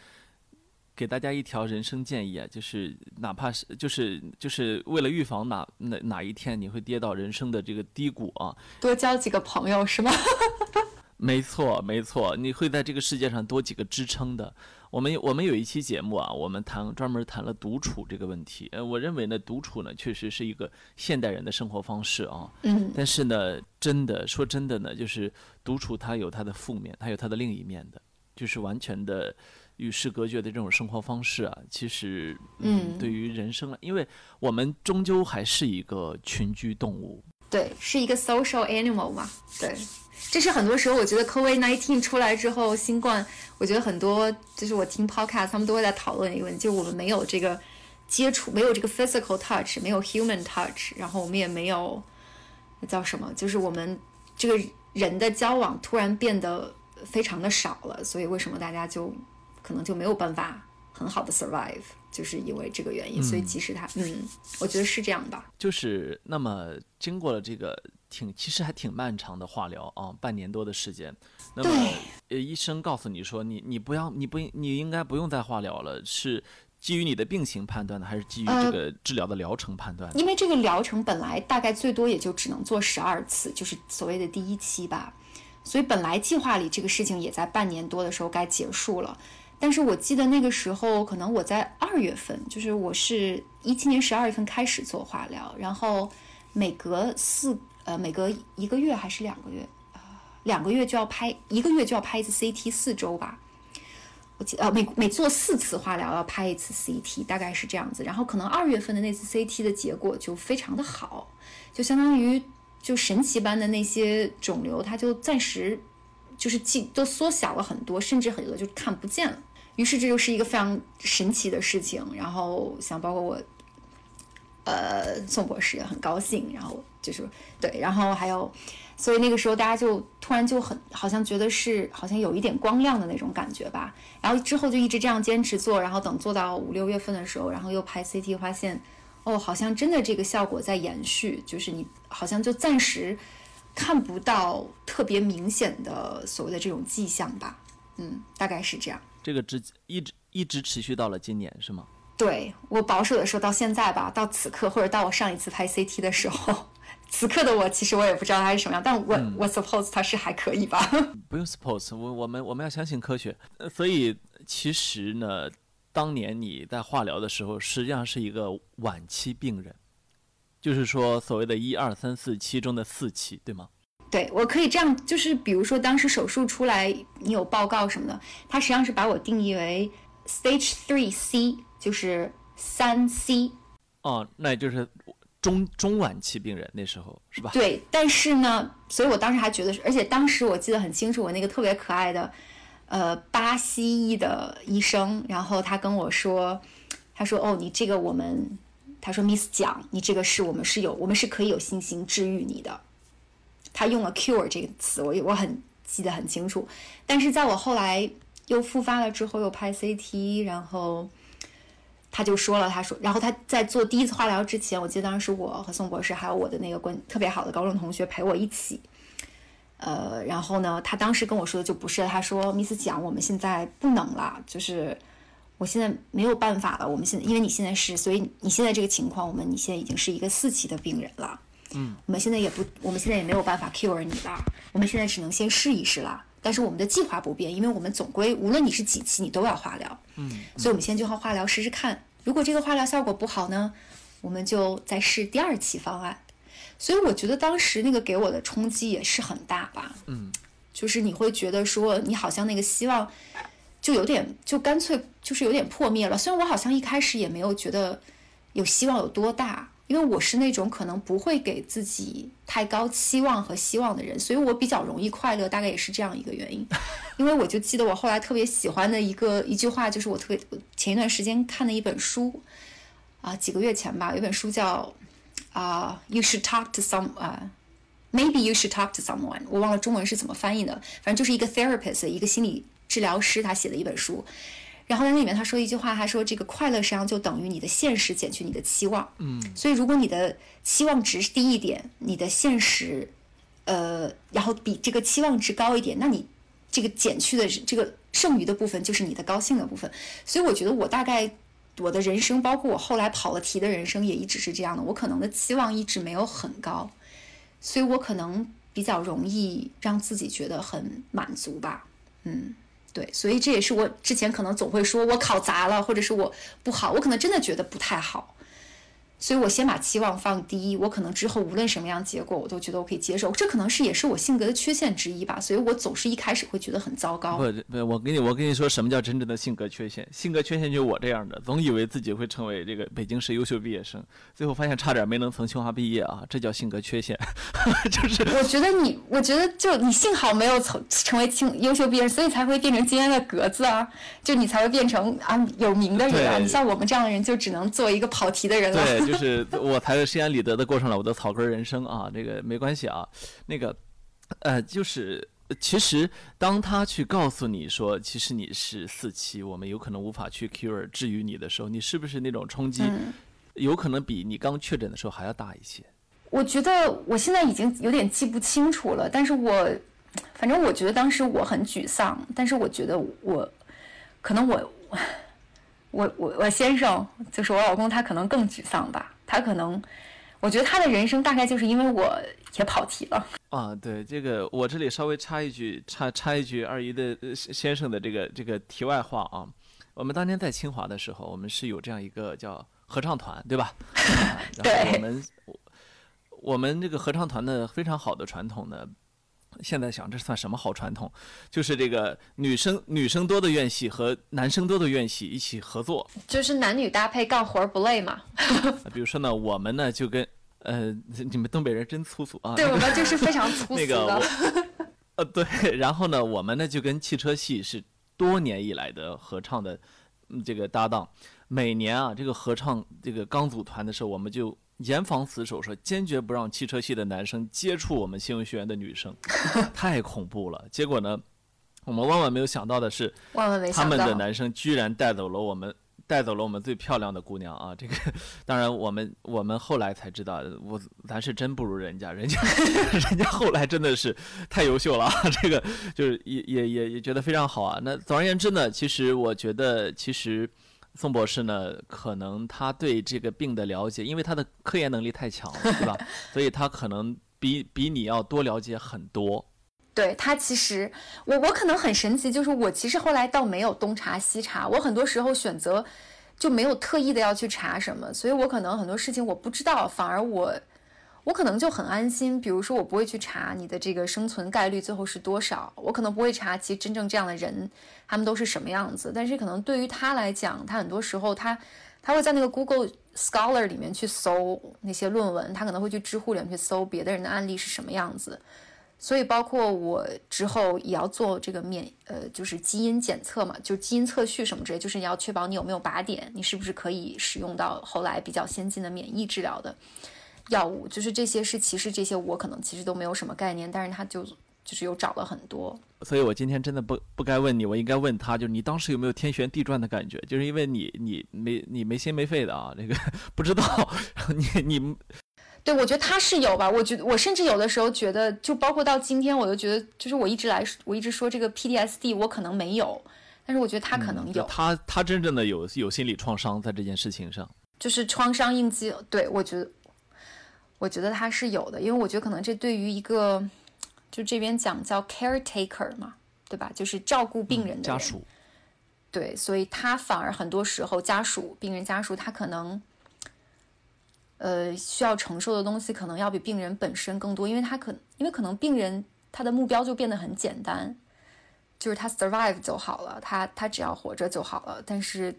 给大家一条人生建议啊，就是哪怕是就是就是为了预防哪哪哪一天你会跌到人生的这个低谷啊，多交几个朋友是吗？没错没错，你会在这个世界上多几个支撑的。我们我们有一期节目啊，我们谈专门谈了独处这个问题。呃，我认为呢，独处呢确实是一个现代人的生活方式啊。嗯。但是呢，真的说真的呢，就是独处它有它的负面，它有它的另一面的，就是完全的。与世隔绝的这种生活方式啊，其实，嗯，对于人生，因为我们终究还是一个群居动物，对，是一个 social animal 嘛，对，这是很多时候我觉得 COVID nineteen 出来之后，新冠，我觉得很多就是我听 podcast 他们都会在讨论一个问题，就是我们没有这个接触，没有这个 physical touch，没有 human touch，然后我们也没有那叫什么，就是我们这个人的交往突然变得非常的少了，所以为什么大家就可能就没有办法很好的 survive，就是因为这个原因，所以即使他，嗯，我觉得是这样的。就是那么经过了这个挺其实还挺漫长的化疗啊，半年多的时间。那么呃，医生告诉你说，你你不要，你不你应该不用再化疗了，是基于你的病情判断的，还是基于这个治疗的疗程判断？因为这个疗程本来大概最多也就只能做十二次，就是所谓的第一期吧。所以本来计划里这个事情也在半年多的时候该结束了。但是我记得那个时候，可能我在二月份，就是我是一七年十二月份开始做化疗，然后每隔四呃每隔一个月还是两个月啊，两个月就要拍一个月就要拍一次 CT，四周吧。我记呃每每做四次化疗要拍一次 CT，大概是这样子。然后可能二月份的那次 CT 的结果就非常的好，就相当于就神奇般的那些肿瘤，它就暂时。就是记都缩小了很多，甚至很多就看不见了。于是这就是一个非常神奇的事情。然后像包括我，呃，宋博士也很高兴。然后就是对，然后还有，所以那个时候大家就突然就很好像觉得是好像有一点光亮的那种感觉吧。然后之后就一直这样坚持做，然后等做到五六月份的时候，然后又拍 CT 发现，哦，好像真的这个效果在延续，就是你好像就暂时。看不到特别明显的所谓的这种迹象吧，嗯，大概是这样。这个直一直一直持续到了今年是吗？对我保守的说，到现在吧，到此刻或者到我上一次拍 CT 的时候，此刻的我其实我也不知道他是什么样，但我、我 suppose 他是还可以吧。不用 suppose，我我们我们要相信科学。呃所以其实呢，当年你在化疗的时候，实际上是一个晚期病人，就是说所谓的一二三四期中的四期，对吗？对我可以这样，就是比如说当时手术出来，你有报告什么的，他实际上是把我定义为 stage three C，就是三 C。哦，那也就是中中晚期病人那时候是吧？对，但是呢，所以我当时还觉得是，而且当时我记得很清楚，我那个特别可爱的，呃，巴西裔的医生，然后他跟我说，他说，哦，你这个我们，他说 Miss 蒋，你这个是我们是有，我们是可以有信心治愈你的。他用了 cure 这个词，我我很记得很清楚。但是在我后来又复发了之后，又拍 CT，然后他就说了，他说，然后他在做第一次化疗之前，我记得当时我和宋博士还有我的那个关特别好的高中同学陪我一起。呃，然后呢，他当时跟我说的就不是，他说，Miss 蒋，我们现在不能了，就是我现在没有办法了，我们现在因为你现在是，所以你现在这个情况，我们你现在已经是一个四期的病人了。嗯，我们现在也不，我们现在也没有办法 cure 你了，我们现在只能先试一试了。但是我们的计划不变，因为我们总归无论你是几期，你都要化疗。嗯，所以我们先就化化疗试试看。如果这个化疗效果不好呢，我们就再试第二期方案。所以我觉得当时那个给我的冲击也是很大吧。嗯，就是你会觉得说，你好像那个希望就有点，就干脆就是有点破灭了。虽然我好像一开始也没有觉得有希望有多大。因为我是那种可能不会给自己太高期望和希望的人，所以我比较容易快乐，大概也是这样一个原因。因为我就记得我后来特别喜欢的一个一句话，就是我特别前一段时间看的一本书，啊，几个月前吧，有本书叫啊、You should talk to some 啊、Maybe you should talk to someone，我忘了中文是怎么翻译的，反正就是一个 therapist，一个心理治疗师他写的一本书。然后在那里面他说一句话，他说这个快乐实际上就等于你的现实减去你的期望。嗯，所以如果你的期望值低一点，你的现实，呃，然后比这个期望值高一点，那你这个减去的这个剩余的部分就是你的高兴的部分。所以我觉得我大概我的人生，包括我后来跑了题的人生，也一直是这样的。我可能的期望一直没有很高，所以我可能比较容易让自己觉得很满足吧。嗯。对，所以这也是我之前可能总会说我考砸了，或者是我不好，我可能真的觉得不太好，所以我先把期望放低，我可能之后无论什么样结果，我都觉得我可以接受，这可能是也是我性格的缺陷之一吧，所以我总是一开始会觉得很糟糕。不不，我跟你我跟你说，什么叫真正的性格缺陷？性格缺陷就是我这样的，总以为自己会成为这个北京市优秀毕业生，最后发现差点没能从清华毕业啊，这叫性格缺陷，就是我觉得你，我觉得就你幸好没有成成为清优秀毕业生，所以才会变成今天的格子啊，就你才会变成啊有名的人啊。你像我们这样的人，就只能做一个跑题的人了。对，就是我才是心安理得的过上了我的草根人生啊，这个没关系啊，那个，呃，就是其实当他去告诉你说，其实你是四期，我们有可能无法去 cure 治愈你的时候，你是不是那种冲击，嗯有可能比你刚确诊的时候还要大一些？我觉得我现在已经有点记不清楚了，但是我反正我觉得当时我很沮丧，但是我觉得我可能我我我我先生就是我老公，他可能更沮丧吧，他可能我觉得他的人生大概就是因为我也跑题了。啊，对这个，我这里稍微插一句，插插一句二姨的呃先生的这个这个题外话啊。我们当年在清华的时候，我们是有这样一个叫合唱团，对吧？啊 然后我们我我们这个合唱团的非常好的传统呢，现在想这算什么好传统？就是这个女生女生多的院系和男生多的院系一起合作。就是男女搭配干活不累嘛？比如说呢，我们呢就跟呃，你们东北人真粗俗啊。对我们就是非常粗那个俗的。我，呃，对，然后呢，我们呢就跟汽车系是多年以来的合唱的嗯这个搭档，每年啊这个合唱这个刚组团的时候，我们就严防死守，说坚决不让汽车系的男生接触我们新闻学院的女生，太恐怖了。结果呢，我们万万没有想到的是，万万没想到他们的，男生居然带走了我们，带走了我们最漂亮的姑娘啊！这个，当然我们我们后来才知道，我咱是真不如人家，人家 人家后来真的是太优秀了啊！这个就是也也也也觉得非常好啊。那总而言之呢，其实我觉得其实。宋博士呢，可能他对这个病的了解，因为他的科研能力太强了，对吧？所以他可能比比你要多了解很多。对他，其实我我可能很神奇，就是我其实后来倒没有东查西查，我很多时候选择就没有特意的要去查什么，所以我可能很多事情我不知道，反而我我可能就很安心。比如说，我不会去查你的这个生存概率最后是多少，我可能不会查其实真正这样的人他们都是什么样子。但是可能对于他来讲，他很多时候他他会在那个 Google Scholar 里面去搜那些论文，他可能会去知乎里面去搜别的人的案例是什么样子。所以，包括我之后也要做这个免呃，就是基因检测嘛，就基因测序什么之类，就是你要确保你有没有靶点，你是不是可以使用到后来比较先进的免疫治疗的药物，就是这些是其实这些我可能其实都没有什么概念，但是他就就是又找了很多。所以我今天真的不不该问你，我应该问他，就是你当时有没有天旋地转的感觉？就是因为你你没你没心没肺的啊，这个 不知道你你。对，我觉得他是有吧。我觉得我甚至有的时候觉得，就包括到今天，我都觉得，就是我一直来，我一直说这个 PDSD，我可能没有，但是我觉得他可能有。他他真正的有有心理创伤在这件事情上，就是创伤应激。对，我觉得，我觉得他是有的，因为我觉得可能这对于一个，就这边讲叫 caretaker 嘛，对吧？就是照顾病人的家属。对，所以他反而很多时候家属、病人家属，他可能。呃，需要承受的东西可能要比病人本身更多，因为他可，因为可能病人他的目标就变得很简单，就是他 survive 就好了，他他只要活着就好了。但是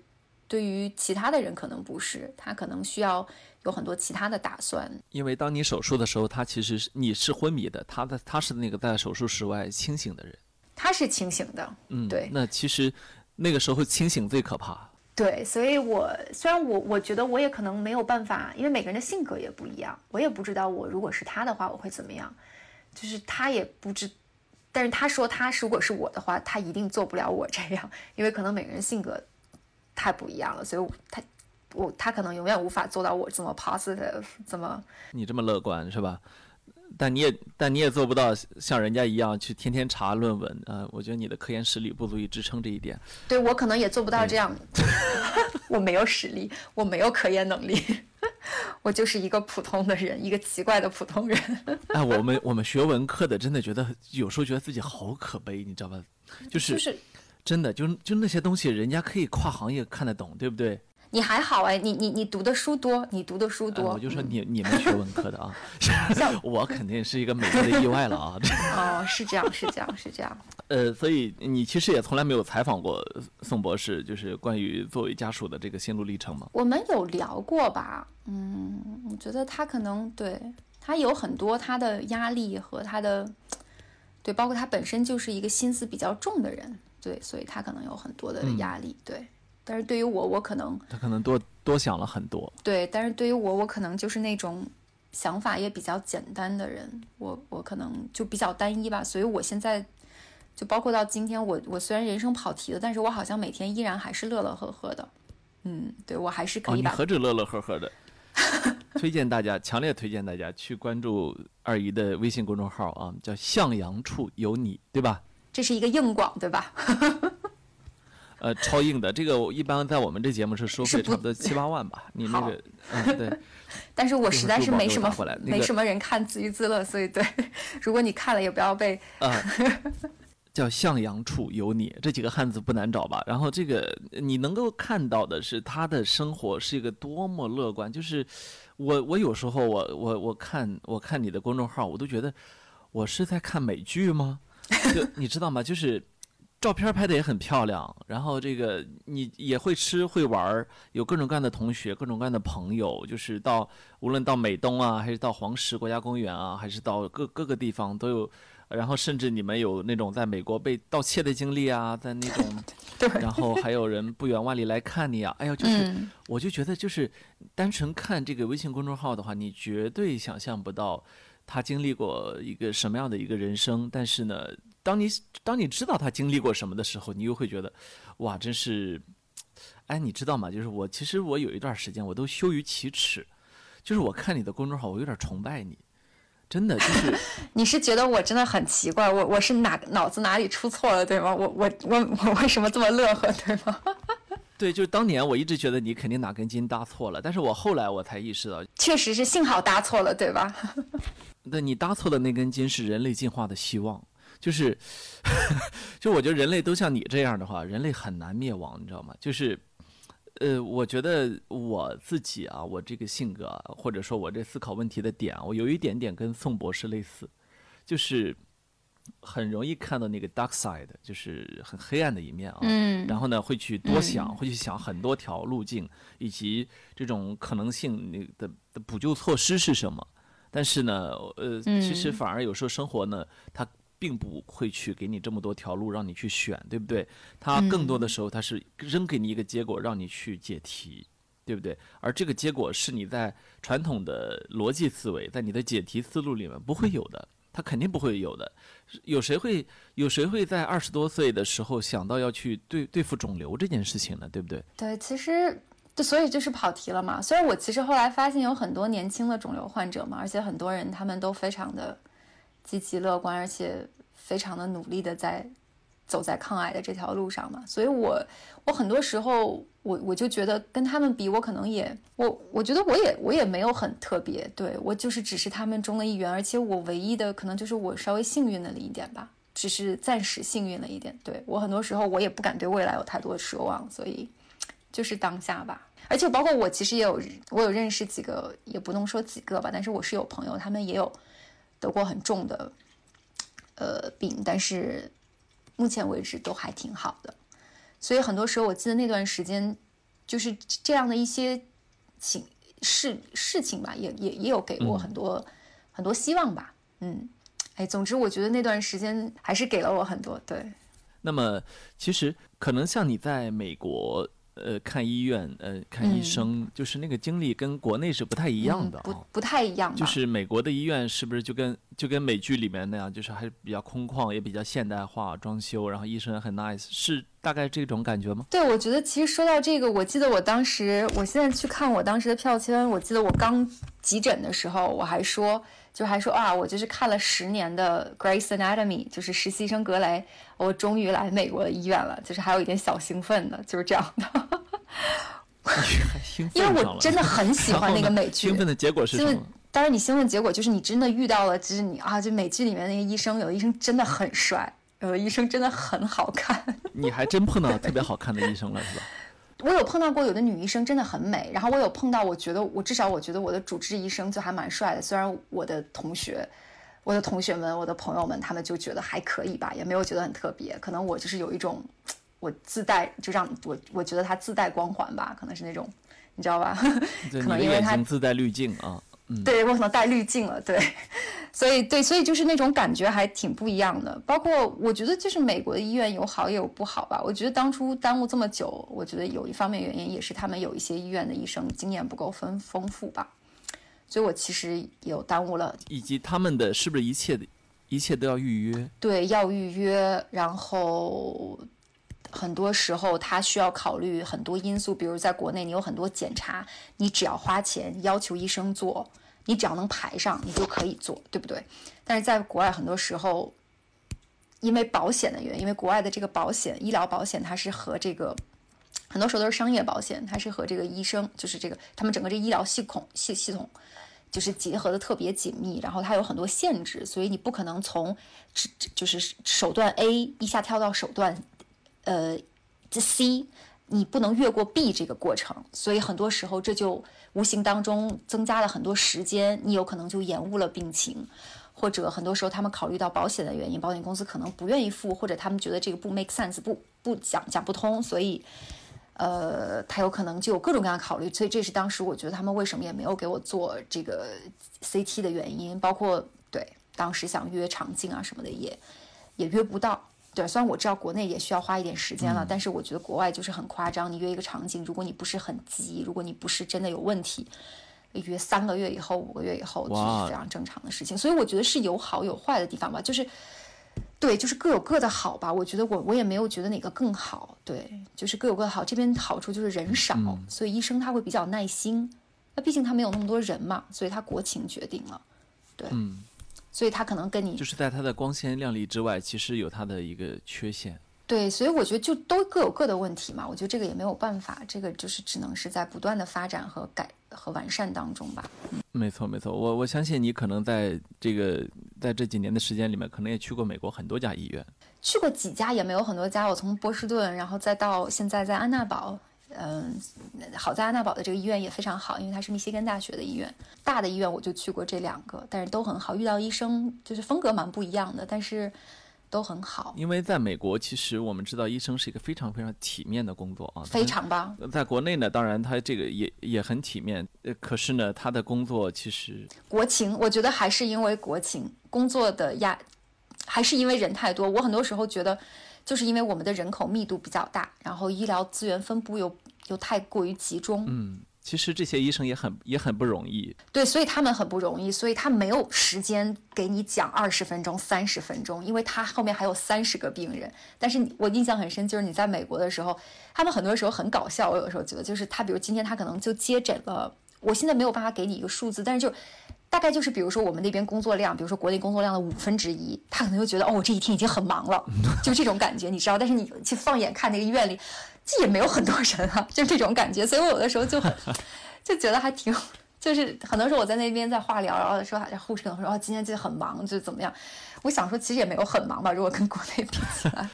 对于其他的人可能不是，他可能需要有很多其他的打算。因为当你手术的时候，他其实是你是昏迷的，他的他是那个在手术室外清醒的人，他是清醒的，嗯，对。那其实那个时候清醒最可怕。对，所以我虽然我我觉得我也可能没有办法，因为每个人的性格也不一样，我也不知道我如果是他的话我会怎么样，就是他也不知，但是他说他如果是我的话，他一定做不了我这样，因为可能每个人性格太不一样了，所以他我他可能永远无法做到我这么 positive，这么你这么乐观是吧？但你也，但你也做不到像人家一样去天天查论文啊！我觉得你的科研实力不足以支撑这一点。对我可能也做不到这样，我没有实力，我没有科研能力，我就是一个普通的人，一个奇怪的普通人。哎，我们我们学文科的真的觉得有时候觉得自己好可悲，你知道吧？就是就是真的，就就那些东西，人家可以跨行业看得懂，对不对？你还好哎，你你你读的书多，你读的书多。我就说你你们学文科的啊，我肯定是一个美丽的意外了啊。哦，是这样，是这样，是这样。呃，所以你其实也从来没有采访过宋博士，就是关于作为家属的这个心路历程吗？我们有聊过吧？嗯，我觉得他可能对他有很多他的压力和他的，对，包括他本身就是一个心思比较重的人，对，所以他可能有很多的压力，对。但是对于我，我可能他可能多多想了很多。对，但是对于我，我可能就是那种想法也比较简单的人，我我可能就比较单一吧。所以我现在就包括到今天，我我虽然人生跑题了，但是我好像每天依然还是乐乐呵呵的。嗯，对我还是可以。你何止乐乐呵呵的？推荐大家，强烈推荐大家去关注二姨的微信公众号啊，叫“向阳处有你”，对吧？这是一个硬广，对吧？呃，超硬的，这个我一般在我们这节目是收费差不多七八万吧。你那个，嗯，对。但是我实在是没什么，没什么人看自娱自乐，所以对，如果你看了也不要被。啊，叫向阳处有你，这几个汉字不难找吧？然后这个你能够看到的是他的生活是一个多么乐观。就是我，我有时候我我我看我看你的公众号，我都觉得我是在看美剧吗？就你知道吗？就是。照片拍的也很漂亮，然后这个你也会吃会玩，有各种各样的同学，各种各样的朋友，就是到无论到美东啊，还是到黄石国家公园啊，还是到各各个地方都有，然后甚至你们有那种在美国被盗窃的经历啊，在那种，对，然后还有人不远万里来看你啊，哎呦，就是我就觉得就是单纯看这个微信公众号的话，你绝对想象不到他经历过一个什么样的一个人生，但是呢。当你当你知道他经历过什么的时候，你又会觉得，哇，真是，哎，你知道吗？就是我其实我有一段时间我都羞于启齿，就是我看你的公众号，我有点崇拜你，真的就是。你是觉得我真的很奇怪，我我是哪脑子哪里出错了，对吗？我我我我为什么这么乐呵，对吗？对，就是当年我一直觉得你肯定哪根筋搭错了，但是我后来我才意识到，确实是幸好搭错了，对吧？那你搭错的那根筋是人类进化的希望，就是，就我觉得人类都像你这样的话，人类很难灭亡，你知道吗？就是，呃，我觉得我自己啊，我这个性格，或者说我这思考问题的点，我有一点点跟宋博士类似，就是很容易看到那个 dark side，就是很黑暗的一面啊。嗯。然后呢，会去多想，会去想很多条路径，以及这种可能性，那的的补救措施是什么。但是呢，呃，其实反而有时候生活呢，它并不会去给你这么多条路让你去选，对不对？它更多的时候，它是扔给你一个结果让你去解题，对不对？而这个结果是你在传统的逻辑思维，在你的解题思路里面不会有的，他肯定不会有的。有谁会有谁会在二十多岁的时候想到要去对对付肿瘤这件事情呢？对不对？对，其实。就所以就是跑题了嘛。虽然我其实后来发现有很多年轻的肿瘤患者嘛，而且很多人他们都非常的积极乐观，而且非常的努力的在走在抗癌的这条路上嘛。所以我我很多时候我我就觉得跟他们比，我可能也我我觉得我也我也没有很特别，对我就是只是他们中的一员，而且我唯一的可能就是我稍微幸运了一点吧，只是暂时幸运了一点。对我很多时候我也不敢对未来有太多的奢望，所以。就是当下吧，而且包括我，其实也有我有认识几个，也不能说几个吧，但是我是有朋友，他们也有得过很重的呃病，但是目前为止都还挺好的。所以很多时候，我记得那段时间，就是这样的一些情事事情吧，也也也有给我很多很多希望吧。嗯，哎，总之我觉得那段时间还是给了我很多。对。那么其实可能像你在美国。呃，看医院，呃，看医生，就是那个经历跟国内是不太一样的，不不太一样。就是美国的医院是不是就跟就跟美剧里面那样，就是还是比较空旷，也比较现代化装修，然后医生很 nice，是大概这种感觉吗？对，我觉得其实说到这个，我记得我当时，我现在去看我当时的票签，我记得我刚急诊的时候，我还说。就还说啊，我就是看了十年的《Grace Anatomy》，就是实习生格雷，我终于来美国的医院了，就是还有一点小兴奋的，就是这样的。因为我真的很喜欢那个美剧。兴奋的结果是什么？当然，你兴奋结果就是你真的遇到了，就是你啊，就美剧里面那个医生，有的医生真的很帅，有的医生真的很好看。你还真碰到特别好看的医生了，是吧？我有碰到过有的女医生真的很美，然后我有碰到，我觉得我至少我觉得我的主治医生就还蛮帅的。虽然我的同学、我的同学们、我的朋友们他们就觉得还可以吧，也没有觉得很特别。可能我就是有一种 我自带，就让我我觉得他自带光环吧，可能是那种你知道吧？可能因为他自带滤镜啊。对我可能带滤镜了，对，所以对，所以就是那种感觉还挺不一样的。包括我觉得就是美国的医院有好也有不好吧。我觉得当初耽误这么久，我觉得有一方面原因也是他们有一些医院的医生经验不够丰丰富吧。所以我其实有耽误了。以及他们的是不是一切的一切都要预约？对，要预约，然后。很多时候，他需要考虑很多因素，比如在国内，你有很多检查，你只要花钱要求医生做，你只要能排上，你就可以做，对不对？但是在国外，很多时候，因为保险的原因，因为国外的这个保险，医疗保险，它是和这个很多时候都是商业保险，它是和这个医生，就是这个他们整个这医疗系统系系统，就是结合的特别紧密，然后它有很多限制，所以你不可能从就是手段 A 一下跳到手段。呃，这 C 你不能越过 B 这个过程，所以很多时候这就无形当中增加了很多时间，你有可能就延误了病情，或者很多时候他们考虑到保险的原因，保险公司可能不愿意付，或者他们觉得这个不 make sense，不不讲讲不通，所以呃，他有可能就有各种各样的考虑，所以这是当时我觉得他们为什么也没有给我做这个 CT 的原因，包括对当时想约肠镜啊什么的也也约不到。对，虽然我知道国内也需要花一点时间了，但是我觉得国外就是很夸张。你约一个场景，如果你不是很急，如果你不是真的有问题，约三个月以后、五个月以后，这是非常正常的事情。所以我觉得是有好有坏的地方吧，就是对，就是各有各的好吧。我觉得我我也没有觉得哪个更好，对，就是各有各的好。这边好处就是人少，所以医生他会比较耐心。那毕竟他没有那么多人嘛，所以他国情决定了，对。嗯。所以他可能跟你就是在他的光鲜亮丽之外，其实有他的一个缺陷。对，所以我觉得就都各有各的问题嘛。我觉得这个也没有办法，这个就是只能是在不断的发展和改和完善当中吧。没错，没错，我我相信你可能在这个在这几年的时间里面，可能也去过美国很多家医院。去过几家也没有很多家，我从波士顿，然后再到现在在安娜堡。嗯，好在安娜堡的这个医院也非常好，因为它是密歇根大学的医院。大的医院我就去过这两个，但是都很好。遇到医生就是风格蛮不一样的，但是都很好。因为在美国，其实我们知道医生是一个非常非常体面的工作啊，非常棒。在国内呢，当然他这个也也很体面，呃，可是呢，他的工作其实国情，我觉得还是因为国情工作的压，还是因为人太多。我很多时候觉得。就是因为我们的人口密度比较大，然后医疗资源分布又又太过于集中。嗯，其实这些医生也很也很不容易。对，所以他们很不容易，所以他没有时间给你讲二十分钟、三十分钟，因为他后面还有三十个病人。但是我印象很深，就是你在美国的时候，他们很多时候很搞笑。我有时候觉得，就是他，比如今天他可能就接诊了，我现在没有办法给你一个数字，但是就。大概就是，比如说我们那边工作量，比如说国内工作量的五分之一，他可能就觉得，哦，我这一天已经很忙了，就这种感觉，你知道？但是你去放眼看那个医院里，这也没有很多人啊，就这种感觉。所以我有的时候就很 就觉得还挺，就是很多时候我在那边在化疗，然后说护士可能说，哦，今天就很忙，就怎么样？我想说，其实也没有很忙吧，如果跟国内比起来。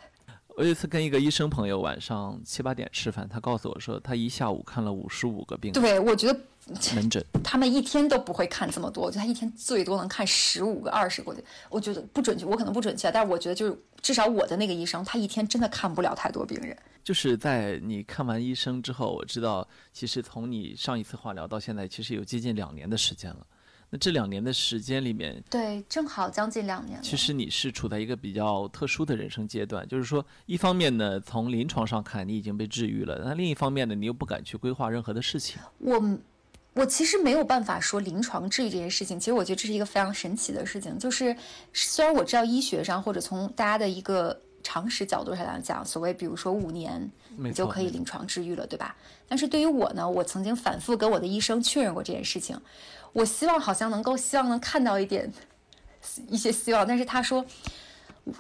我有一次跟一个医生朋友晚上七八点吃饭，他告诉我说，他一下午看了五十五个病人。对，我觉得。门诊，他们一天都不会看这么多，我觉得他一天最多能看十五个、二十个。我觉得不准确，我可能不准确，但是我觉得就是至少我的那个医生，他一天真的看不了太多病人。就是在你看完医生之后，我知道其实从你上一次化疗到现在，其实有接近两年的时间了。那这两年的时间里面，对，正好将近两年。其实你是处在一个比较特殊的人生阶段，就是说，一方面呢，从临床上看你已经被治愈了，那另一方面呢，你又不敢去规划任何的事情。我。我其实没有办法说临床治愈这件事情，其实我觉得这是一个非常神奇的事情。就是虽然我知道医学上或者从大家的一个常识角度上来讲，所谓比如说五年你就可以临床治愈了，对吧？但是对于我呢，我曾经反复跟我的医生确认过这件事情。我希望好像能够希望能看到一点一些希望，但是他说，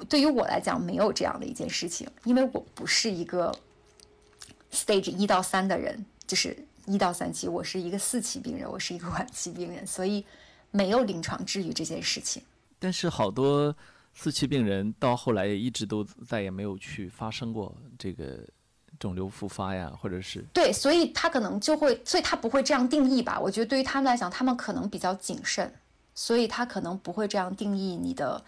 对于我来讲没有这样的一件事情，因为我不是一个 stage 一到三的人，就是。一到三期，我是一个四期病人，我是一个晚期病人，所以没有临床治愈这件事情。但是好多四期病人到后来也一直都再也没有去发生过这个肿瘤复发呀，或者是对，所以他可能就会，所以他不会这样定义吧？我觉得对于他们来讲，他们可能比较谨慎，所以他可能不会这样定义你的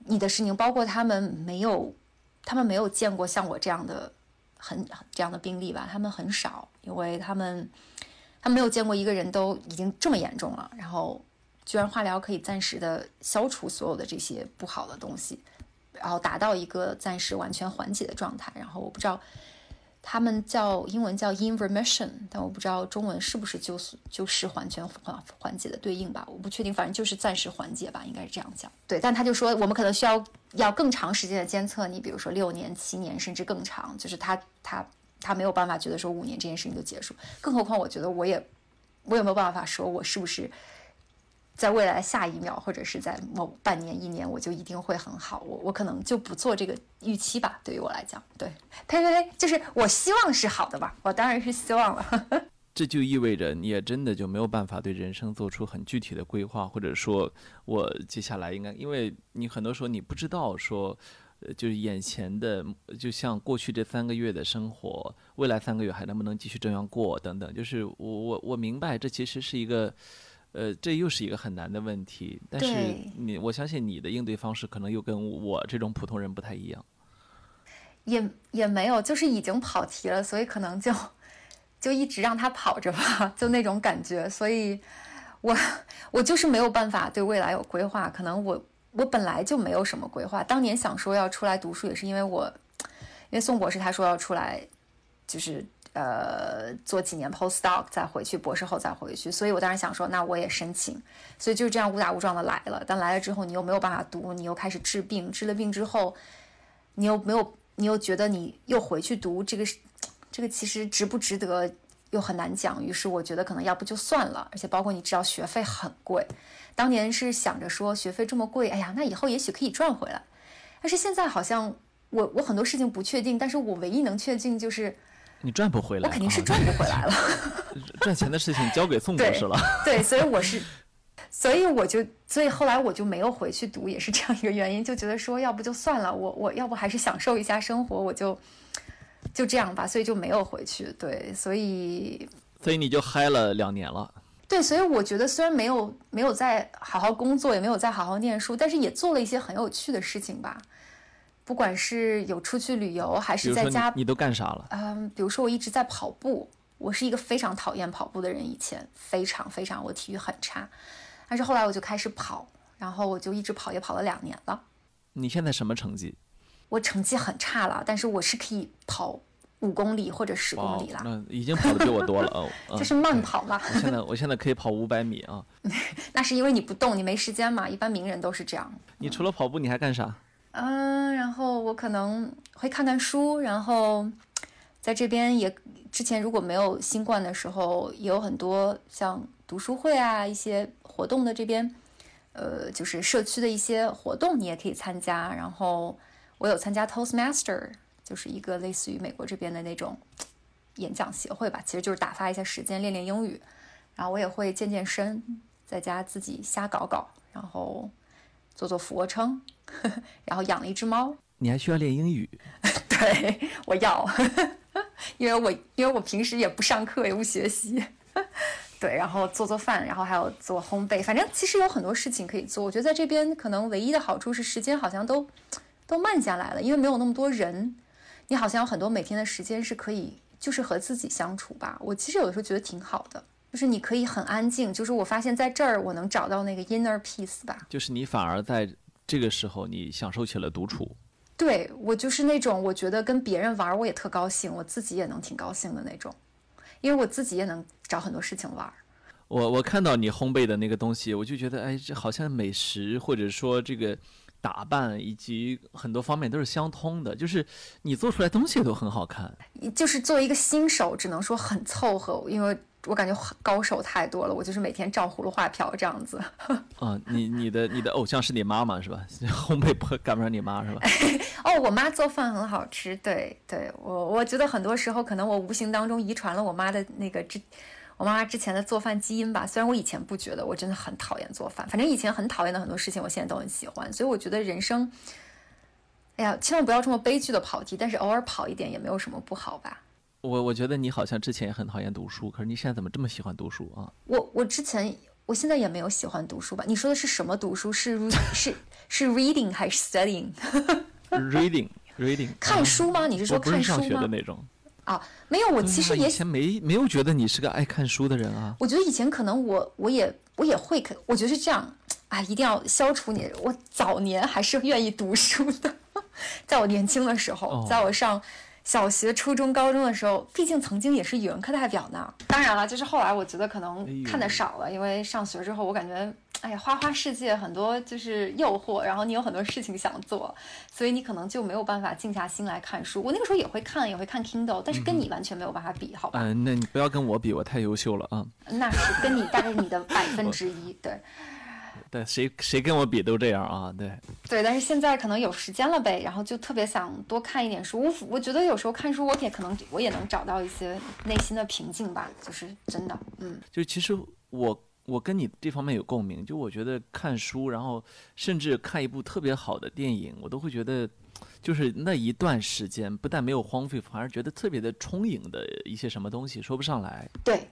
你的事情，包括他们没有，他们没有见过像我这样的。很这样的病例吧，他们很少，因为他们他没有见过一个人都已经这么严重了，然后居然化疗可以暂时的消除所有的这些不好的东西，然后达到一个暂时完全缓解的状态，然后我不知道。他们叫英文叫 in remission，但我不知道中文是不是就是就是完全缓缓解的对应吧？我不确定，反正就是暂时缓解吧，应该是这样讲。对，但他就说我们可能需要要更长时间的监测，你比如说六年、七年，甚至更长，就是他他他没有办法觉得说五年这件事情就结束，更何况我觉得我也我也没有办法说我是不是。在未来下一秒，或者是在某半年、一年，我就一定会很好。我我可能就不做这个预期吧。对于我来讲，对，呸呸呸，就是我希望是好的吧。我当然是希望了。这就意味着你也真的就没有办法对人生做出很具体的规划，或者说，我接下来应该，因为你很多时候你不知道说，呃，就是眼前的，就像过去这三个月的生活，未来三个月还能不能继续这样过等等。就是我我我明白，这其实是一个。呃，这又是一个很难的问题，但是你，我相信你的应对方式可能又跟我这种普通人不太一样。也也没有，就是已经跑题了，所以可能就就一直让他跑着吧，就那种感觉。所以，我我就是没有办法对未来有规划。可能我我本来就没有什么规划。当年想说要出来读书，也是因为我，因为宋博士他说要出来，就是。呃，做几年 postdoc 再回去，博士后再回去，所以我当时想说，那我也申请，所以就这样误打误撞的来了。但来了之后，你又没有办法读，你又开始治病，治了病之后，你又没有，你又觉得你又回去读这个，这个其实值不值得又很难讲。于是我觉得可能要不就算了，而且包括你知道学费很贵，当年是想着说学费这么贵，哎呀，那以后也许可以赚回来，但是现在好像。我我很多事情不确定，但是我唯一能确定就是你赚不回来，我肯定是赚不回来了。赚钱的事情交给宋博士了。对，所以我是，所以我就，所以后来我就没有回去读，也是这样一个原因，就觉得说要不就算了，我我要不还是享受一下生活，我就就这样吧，所以就没有回去。对，所以所以你就嗨了两年了。对，所以我觉得虽然没有没有在好好工作，也没有在好好念书，但是也做了一些很有趣的事情吧。不管是有出去旅游，还是在家，你都干啥了？嗯，比如说我一直在跑步。我是一个非常讨厌跑步的人，以前非常非常，我体育很差。但是后来我就开始跑，然后我就一直跑，也跑了两年了。你现在什么成绩？我成绩很差了，但是我是可以跑五公里或者十公里了。那已经跑的比我多了哦。这是慢跑嘛？我现在我现在可以跑五百米啊。那是因为你不动，你没时间嘛。一般名人都是这样。你除了跑步，你还干啥？嗯，然后我可能会看看书，然后在这边也。之前如果没有新冠的时候，也有很多像读书会啊，一些活动的这边，呃，就是社区的一些活动，你也可以参加。然后我有参加 Toastmaster，就是一个类似于美国这边的那种演讲协会吧，其实就是打发一下时间，练练英语。然后我也会健健身，在家自己瞎搞搞，然后做做俯卧撑，然后养了一只猫。你还需要练英语？对，我要。因为我因为我平时也不上课也不学习，对，然后做做饭，然后还有做烘焙，反正其实有很多事情可以做。我觉得在这边可能唯一的好处是时间好像都都慢下来了，因为没有那么多人，你好像有很多每天的时间是可以就是和自己相处吧。我其实有的时候觉得挺好的，就是你可以很安静，就是我发现在这儿我能找到那个 inner peace 吧。就是你反而在这个时候你享受起了独处。对我就是那种，我觉得跟别人玩我也特高兴，我自己也能挺高兴的那种，因为我自己也能找很多事情玩。我我看到你烘焙的那个东西，我就觉得，哎，这好像美食或者说这个打扮以及很多方面都是相通的，就是你做出来东西都很好看。就是作为一个新手，只能说很凑合，因为。我感觉高手太多了，我就是每天照葫芦画瓢这样子。啊，你你的你的偶像是你妈妈是吧？烘焙不赶不上你妈是吧？哦，我妈做饭很好吃，对对，我我觉得很多时候可能我无形当中遗传了我妈的那个之，我妈妈之前的做饭基因吧。虽然我以前不觉得，我真的很讨厌做饭，反正以前很讨厌的很多事情，我现在都很喜欢。所以我觉得人生，哎呀，千万不要这么悲剧的跑题，但是偶尔跑一点也没有什么不好吧。我我觉得你好像之前也很讨厌读书，可是你现在怎么这么喜欢读书啊？我我之前，我现在也没有喜欢读书吧？你说的是什么读书？是是是 reading 还是 studying？reading reading 看书吗？你是说看书吗？的那种啊，没有，我其实也以前没没有觉得你是个爱看书的人啊。我觉得以前可能我我也我也会看，我觉得是这样，啊，一定要消除你。我早年还是愿意读书的，在我年轻的时候，在我上。小学、初中、高中的时候，毕竟曾经也是语文课代表呢。当然了，就是后来我觉得可能看的少了，因为上学之后，我感觉，哎呀，花花世界很多就是诱惑，然后你有很多事情想做，所以你可能就没有办法静下心来看书。我那个时候也会看，也会看 Kindle，但是跟你完全没有办法比，好吧？嗯，那你不要跟我比，我太优秀了啊。那是跟你大概你的百分之一，对。对，谁谁跟我比都这样啊，对。对，但是现在可能有时间了呗，然后就特别想多看一点书。我我觉得有时候看书，我也可能我也能找到一些内心的平静吧，就是真的，嗯。就其实我我跟你这方面有共鸣，就我觉得看书，然后甚至看一部特别好的电影，我都会觉得，就是那一段时间不但没有荒废，反而觉得特别的充盈的一些什么东西，说不上来。对，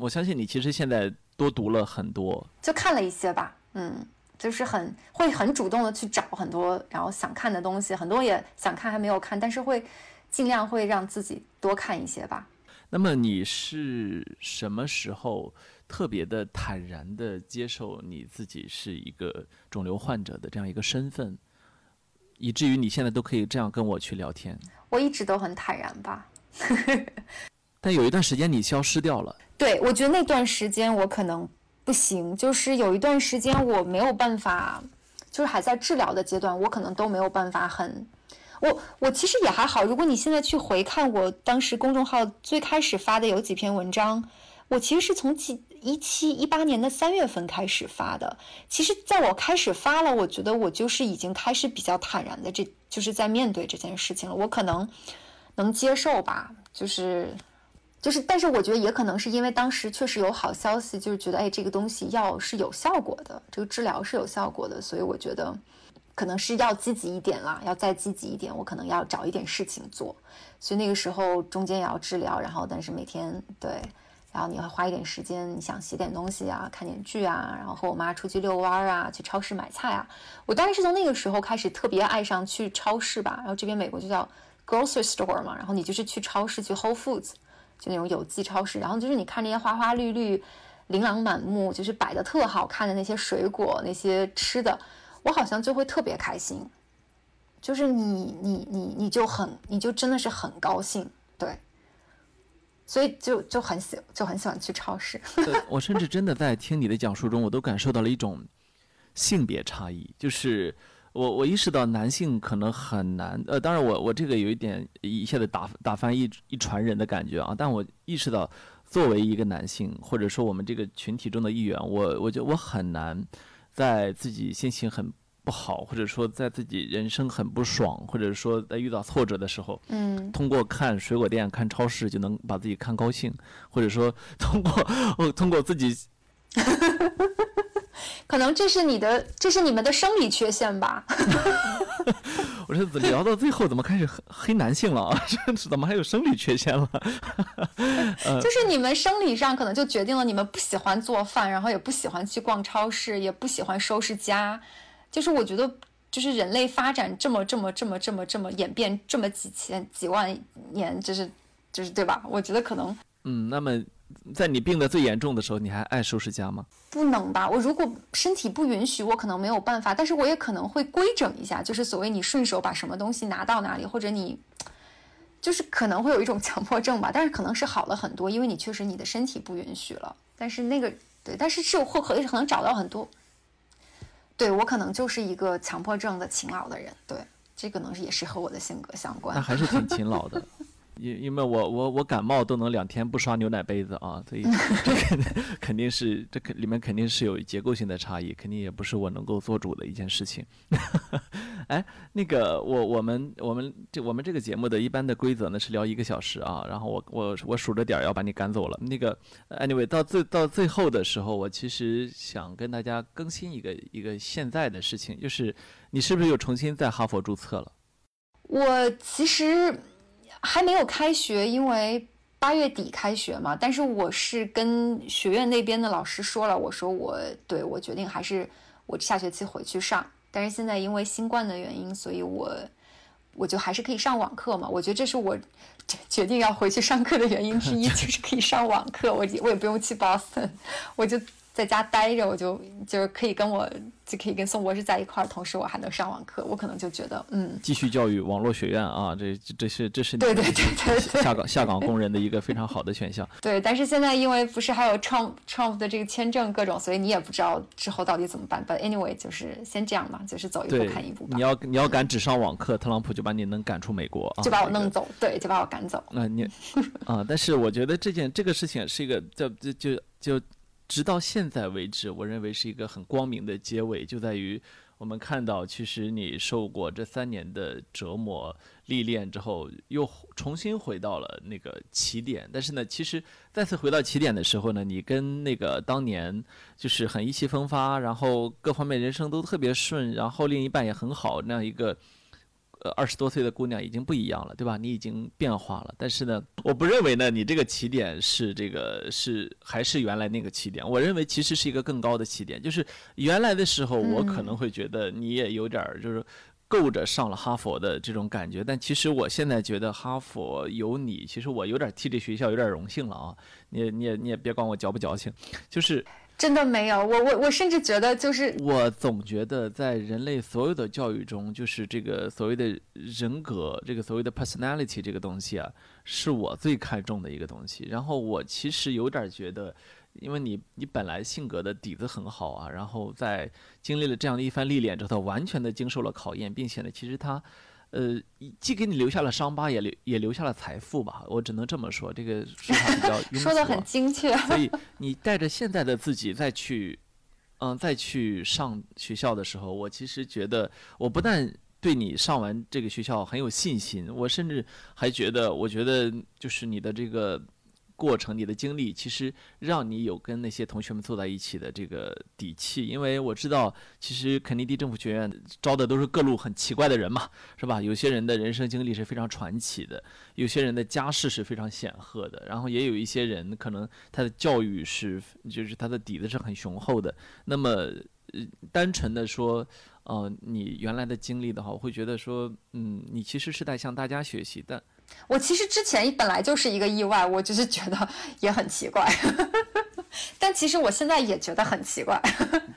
我相信你其实现在多读了很多，就看了一些吧。嗯，就是很会很主动的去找很多，然后想看的东西，很多也想看还没有看，但是会尽量会让自己多看一些吧。那么你是什么时候特别的坦然的接受你自己是一个肿瘤患者的这样一个身份，以至于你现在都可以这样跟我去聊天？我一直都很坦然吧，但有一段时间你消失掉了。对，我觉得那段时间我可能。不行，就是有一段时间我没有办法，就是还在治疗的阶段，我可能都没有办法很，我我其实也还好。如果你现在去回看我当时公众号最开始发的有几篇文章，我其实是从几一七一八年的三月份开始发的。其实，在我开始发了，我觉得我就是已经开始比较坦然的，这就是在面对这件事情了。我可能能接受吧，就是就是，但是我觉得也可能是因为当时确实有好消息，就是觉得哎，这个东西药是有效果的，这个治疗是有效果的，所以我觉得可能是要积极一点啦，要再积极一点，我可能要找一点事情做。所以那个时候中间也要治疗，然后但是每天对。然后你会花一点时间，你想写点东西啊，看点剧啊，然后和我妈出去遛弯啊，去超市买菜啊。我大概是从那个时候开始特别爱上去超市吧。然后这边美国就叫 grocery store 嘛，然后你就是去超市去 Whole Foods，就那种有机超市。然后就是你看这些花花绿绿、琳琅满目，就是摆的特好看的那些水果、那些吃的，我好像就会特别开心。就是你你你你就很你就真的是很高兴，对。所以就就很喜就很喜欢去超市。我甚至真的在听你的讲述中，我都感受到了一种性别差异。就是我我意识到男性可能很难，呃，当然我我这个有一点一下子打打翻一一船人的感觉啊。但我意识到，作为一个男性，或者说我们这个群体中的一员，我我觉得我很难在自己心情很。不好，或者说在自己人生很不爽，或者说在遇到挫折的时候，嗯，通过看水果店、看超市就能把自己看高兴，或者说通过 哦，通过自己，可能这是你的，这是你们的生理缺陷吧？我说聊到最后怎么开始黑男性了啊？怎么还有生理缺陷了？就是你们生理上可能就决定了你们不喜欢做饭，然后也不喜欢去逛超市，也不喜欢收拾家。就是我觉得，就是人类发展这么这么这么这么这么演变这么几千几万年，就是就是对吧？我觉得可能，嗯，那么在你病得最严重的时候，你还爱收拾家吗？不能吧，我如果身体不允许，我可能没有办法，但是我也可能会规整一下，就是所谓你顺手把什么东西拿到哪里，或者你 就是可能会有一种强迫症吧，但是可能是好了很多，因为你确实你的身体不允许了，但是那个对，但是是会可以可能找到很多。对我可能就是一个强迫症的勤劳的人，对，这可能是也是和我的性格相关。那还是挺勤劳的。因因为我我我感冒都能两天不刷牛奶杯子啊，所以 这肯肯定是这肯里面肯定是有结构性的差异，肯定也不是我能够做主的一件事情。哎，那个我我们我们这我们这个节目的一般的规则呢是聊一个小时啊，然后我我我数着点要把你赶走了。那个 anyway 到最到最后的时候，我其实想跟大家更新一个一个现在的事情，就是你是不是又重新在哈佛注册了？我其实。还没有开学，因为八月底开学嘛。但是我是跟学院那边的老师说了，我说我对我决定还是我下学期回去上。但是现在因为新冠的原因，所以我我就还是可以上网课嘛。我觉得这是我 决定要回去上课的原因之一，就是可以上网课，我我也不用去 Boston，我就。在家待着，我就就是可以跟我就可以跟宋博士在一块儿，同时我还能上网课，我可能就觉得嗯，继续教育网络学院啊，这这是这是对对对对下岗下岗工人的一个非常好的选项。对，但是现在因为不是还有 Trump Trump 的这个签证各种，所以你也不知道之后到底怎么办。But anyway，就是先这样吧，就是走一步看一步。你要你要敢只上网课，特朗普就把你能赶出美国，就把我弄走，对，就把我赶走。那你 啊，但是我觉得这件这个事情是一个就就就就。直到现在为止，我认为是一个很光明的结尾，就在于我们看到，其实你受过这三年的折磨历练之后，又重新回到了那个起点。但是呢，其实再次回到起点的时候呢，你跟那个当年就是很意气风发，然后各方面人生都特别顺，然后另一半也很好那样一个。呃，二十多岁的姑娘已经不一样了，对吧？你已经变化了，但是呢，我不认为呢，你这个起点是这个是还是原来那个起点。我认为其实是一个更高的起点，就是原来的时候，我可能会觉得你也有点儿就是够着上了哈佛的这种感觉，但其实我现在觉得哈佛有你，其实我有点替这学校有点荣幸了啊！你你也你也别管我矫不矫情，就是。真的没有，我我我甚至觉得就是，我总觉得在人类所有的教育中，就是这个所谓的人格，这个所谓的 personality 这个东西啊，是我最看重的一个东西。然后我其实有点觉得，因为你你本来性格的底子很好啊，然后在经历了这样的一番历练之后，完全的经受了考验，并且呢，其实他。呃，既给你留下了伤疤，也留也留下了财富吧。我只能这么说，这个说法比较。说的很精确。所以你带着现在的自己再去，嗯，再去上学校的时候，我其实觉得，我不但对你上完这个学校很有信心，我甚至还觉得，我觉得就是你的这个。过程，你的经历其实让你有跟那些同学们坐在一起的这个底气，因为我知道，其实肯尼迪政府学院招的都是各路很奇怪的人嘛，是吧？有些人的人生经历是非常传奇的，有些人的家世是非常显赫的，然后也有一些人可能他的教育是，就是他的底子是很雄厚的。那么，呃，单纯的说，呃，你原来的经历的话，我会觉得说，嗯，你其实是在向大家学习的。我其实之前本来就是一个意外，我就是觉得也很奇怪，但其实我现在也觉得很奇怪。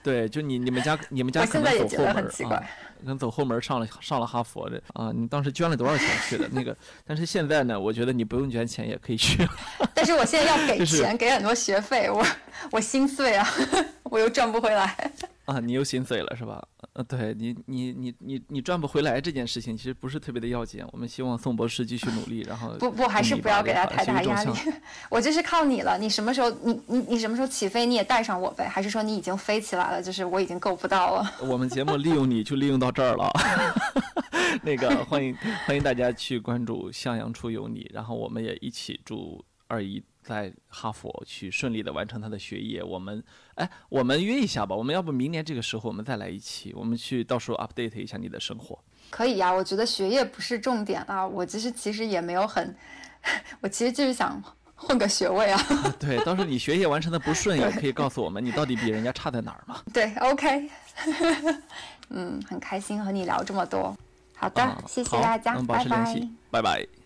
对，就你你们家你们家可能走后门啊，能走后门上了上了哈佛的啊，你当时捐了多少钱去的？那个，但是现在呢，我觉得你不用捐钱也可以去。但是我现在要给钱，给很多学费，我我心碎啊，我又赚不回来。啊，你又心碎了是吧？呃，对你，你，你，你，你赚不回来这件事情其实不是特别的要紧。我们希望宋博士继续努力，然后不不，还是不要给他太大压力。我就是靠你了，你什么时候，你你你什么时候起飞，你也带上我呗？还是说你已经飞起来了？就是我已经够不到了。我们节目利用你就利用到这儿了。那个欢迎欢迎大家去关注向阳出有你，然后我们也一起祝二姨。在哈佛去顺利的完成她的学业，我们哎，我们约一下吧。我们要不明年这个时候我们再来一起，我们去到时候 update 一下你的生活。可以呀，我觉得学业不是重点啊。我其实其实也没有很，我其实就是想混个学位啊。对，到时候你学业完成的不顺，也可以告诉我们你到底比人家差在哪儿嘛。对，OK。嗯，很开心和你聊这么多。好的，谢谢大家，拜拜。拜拜。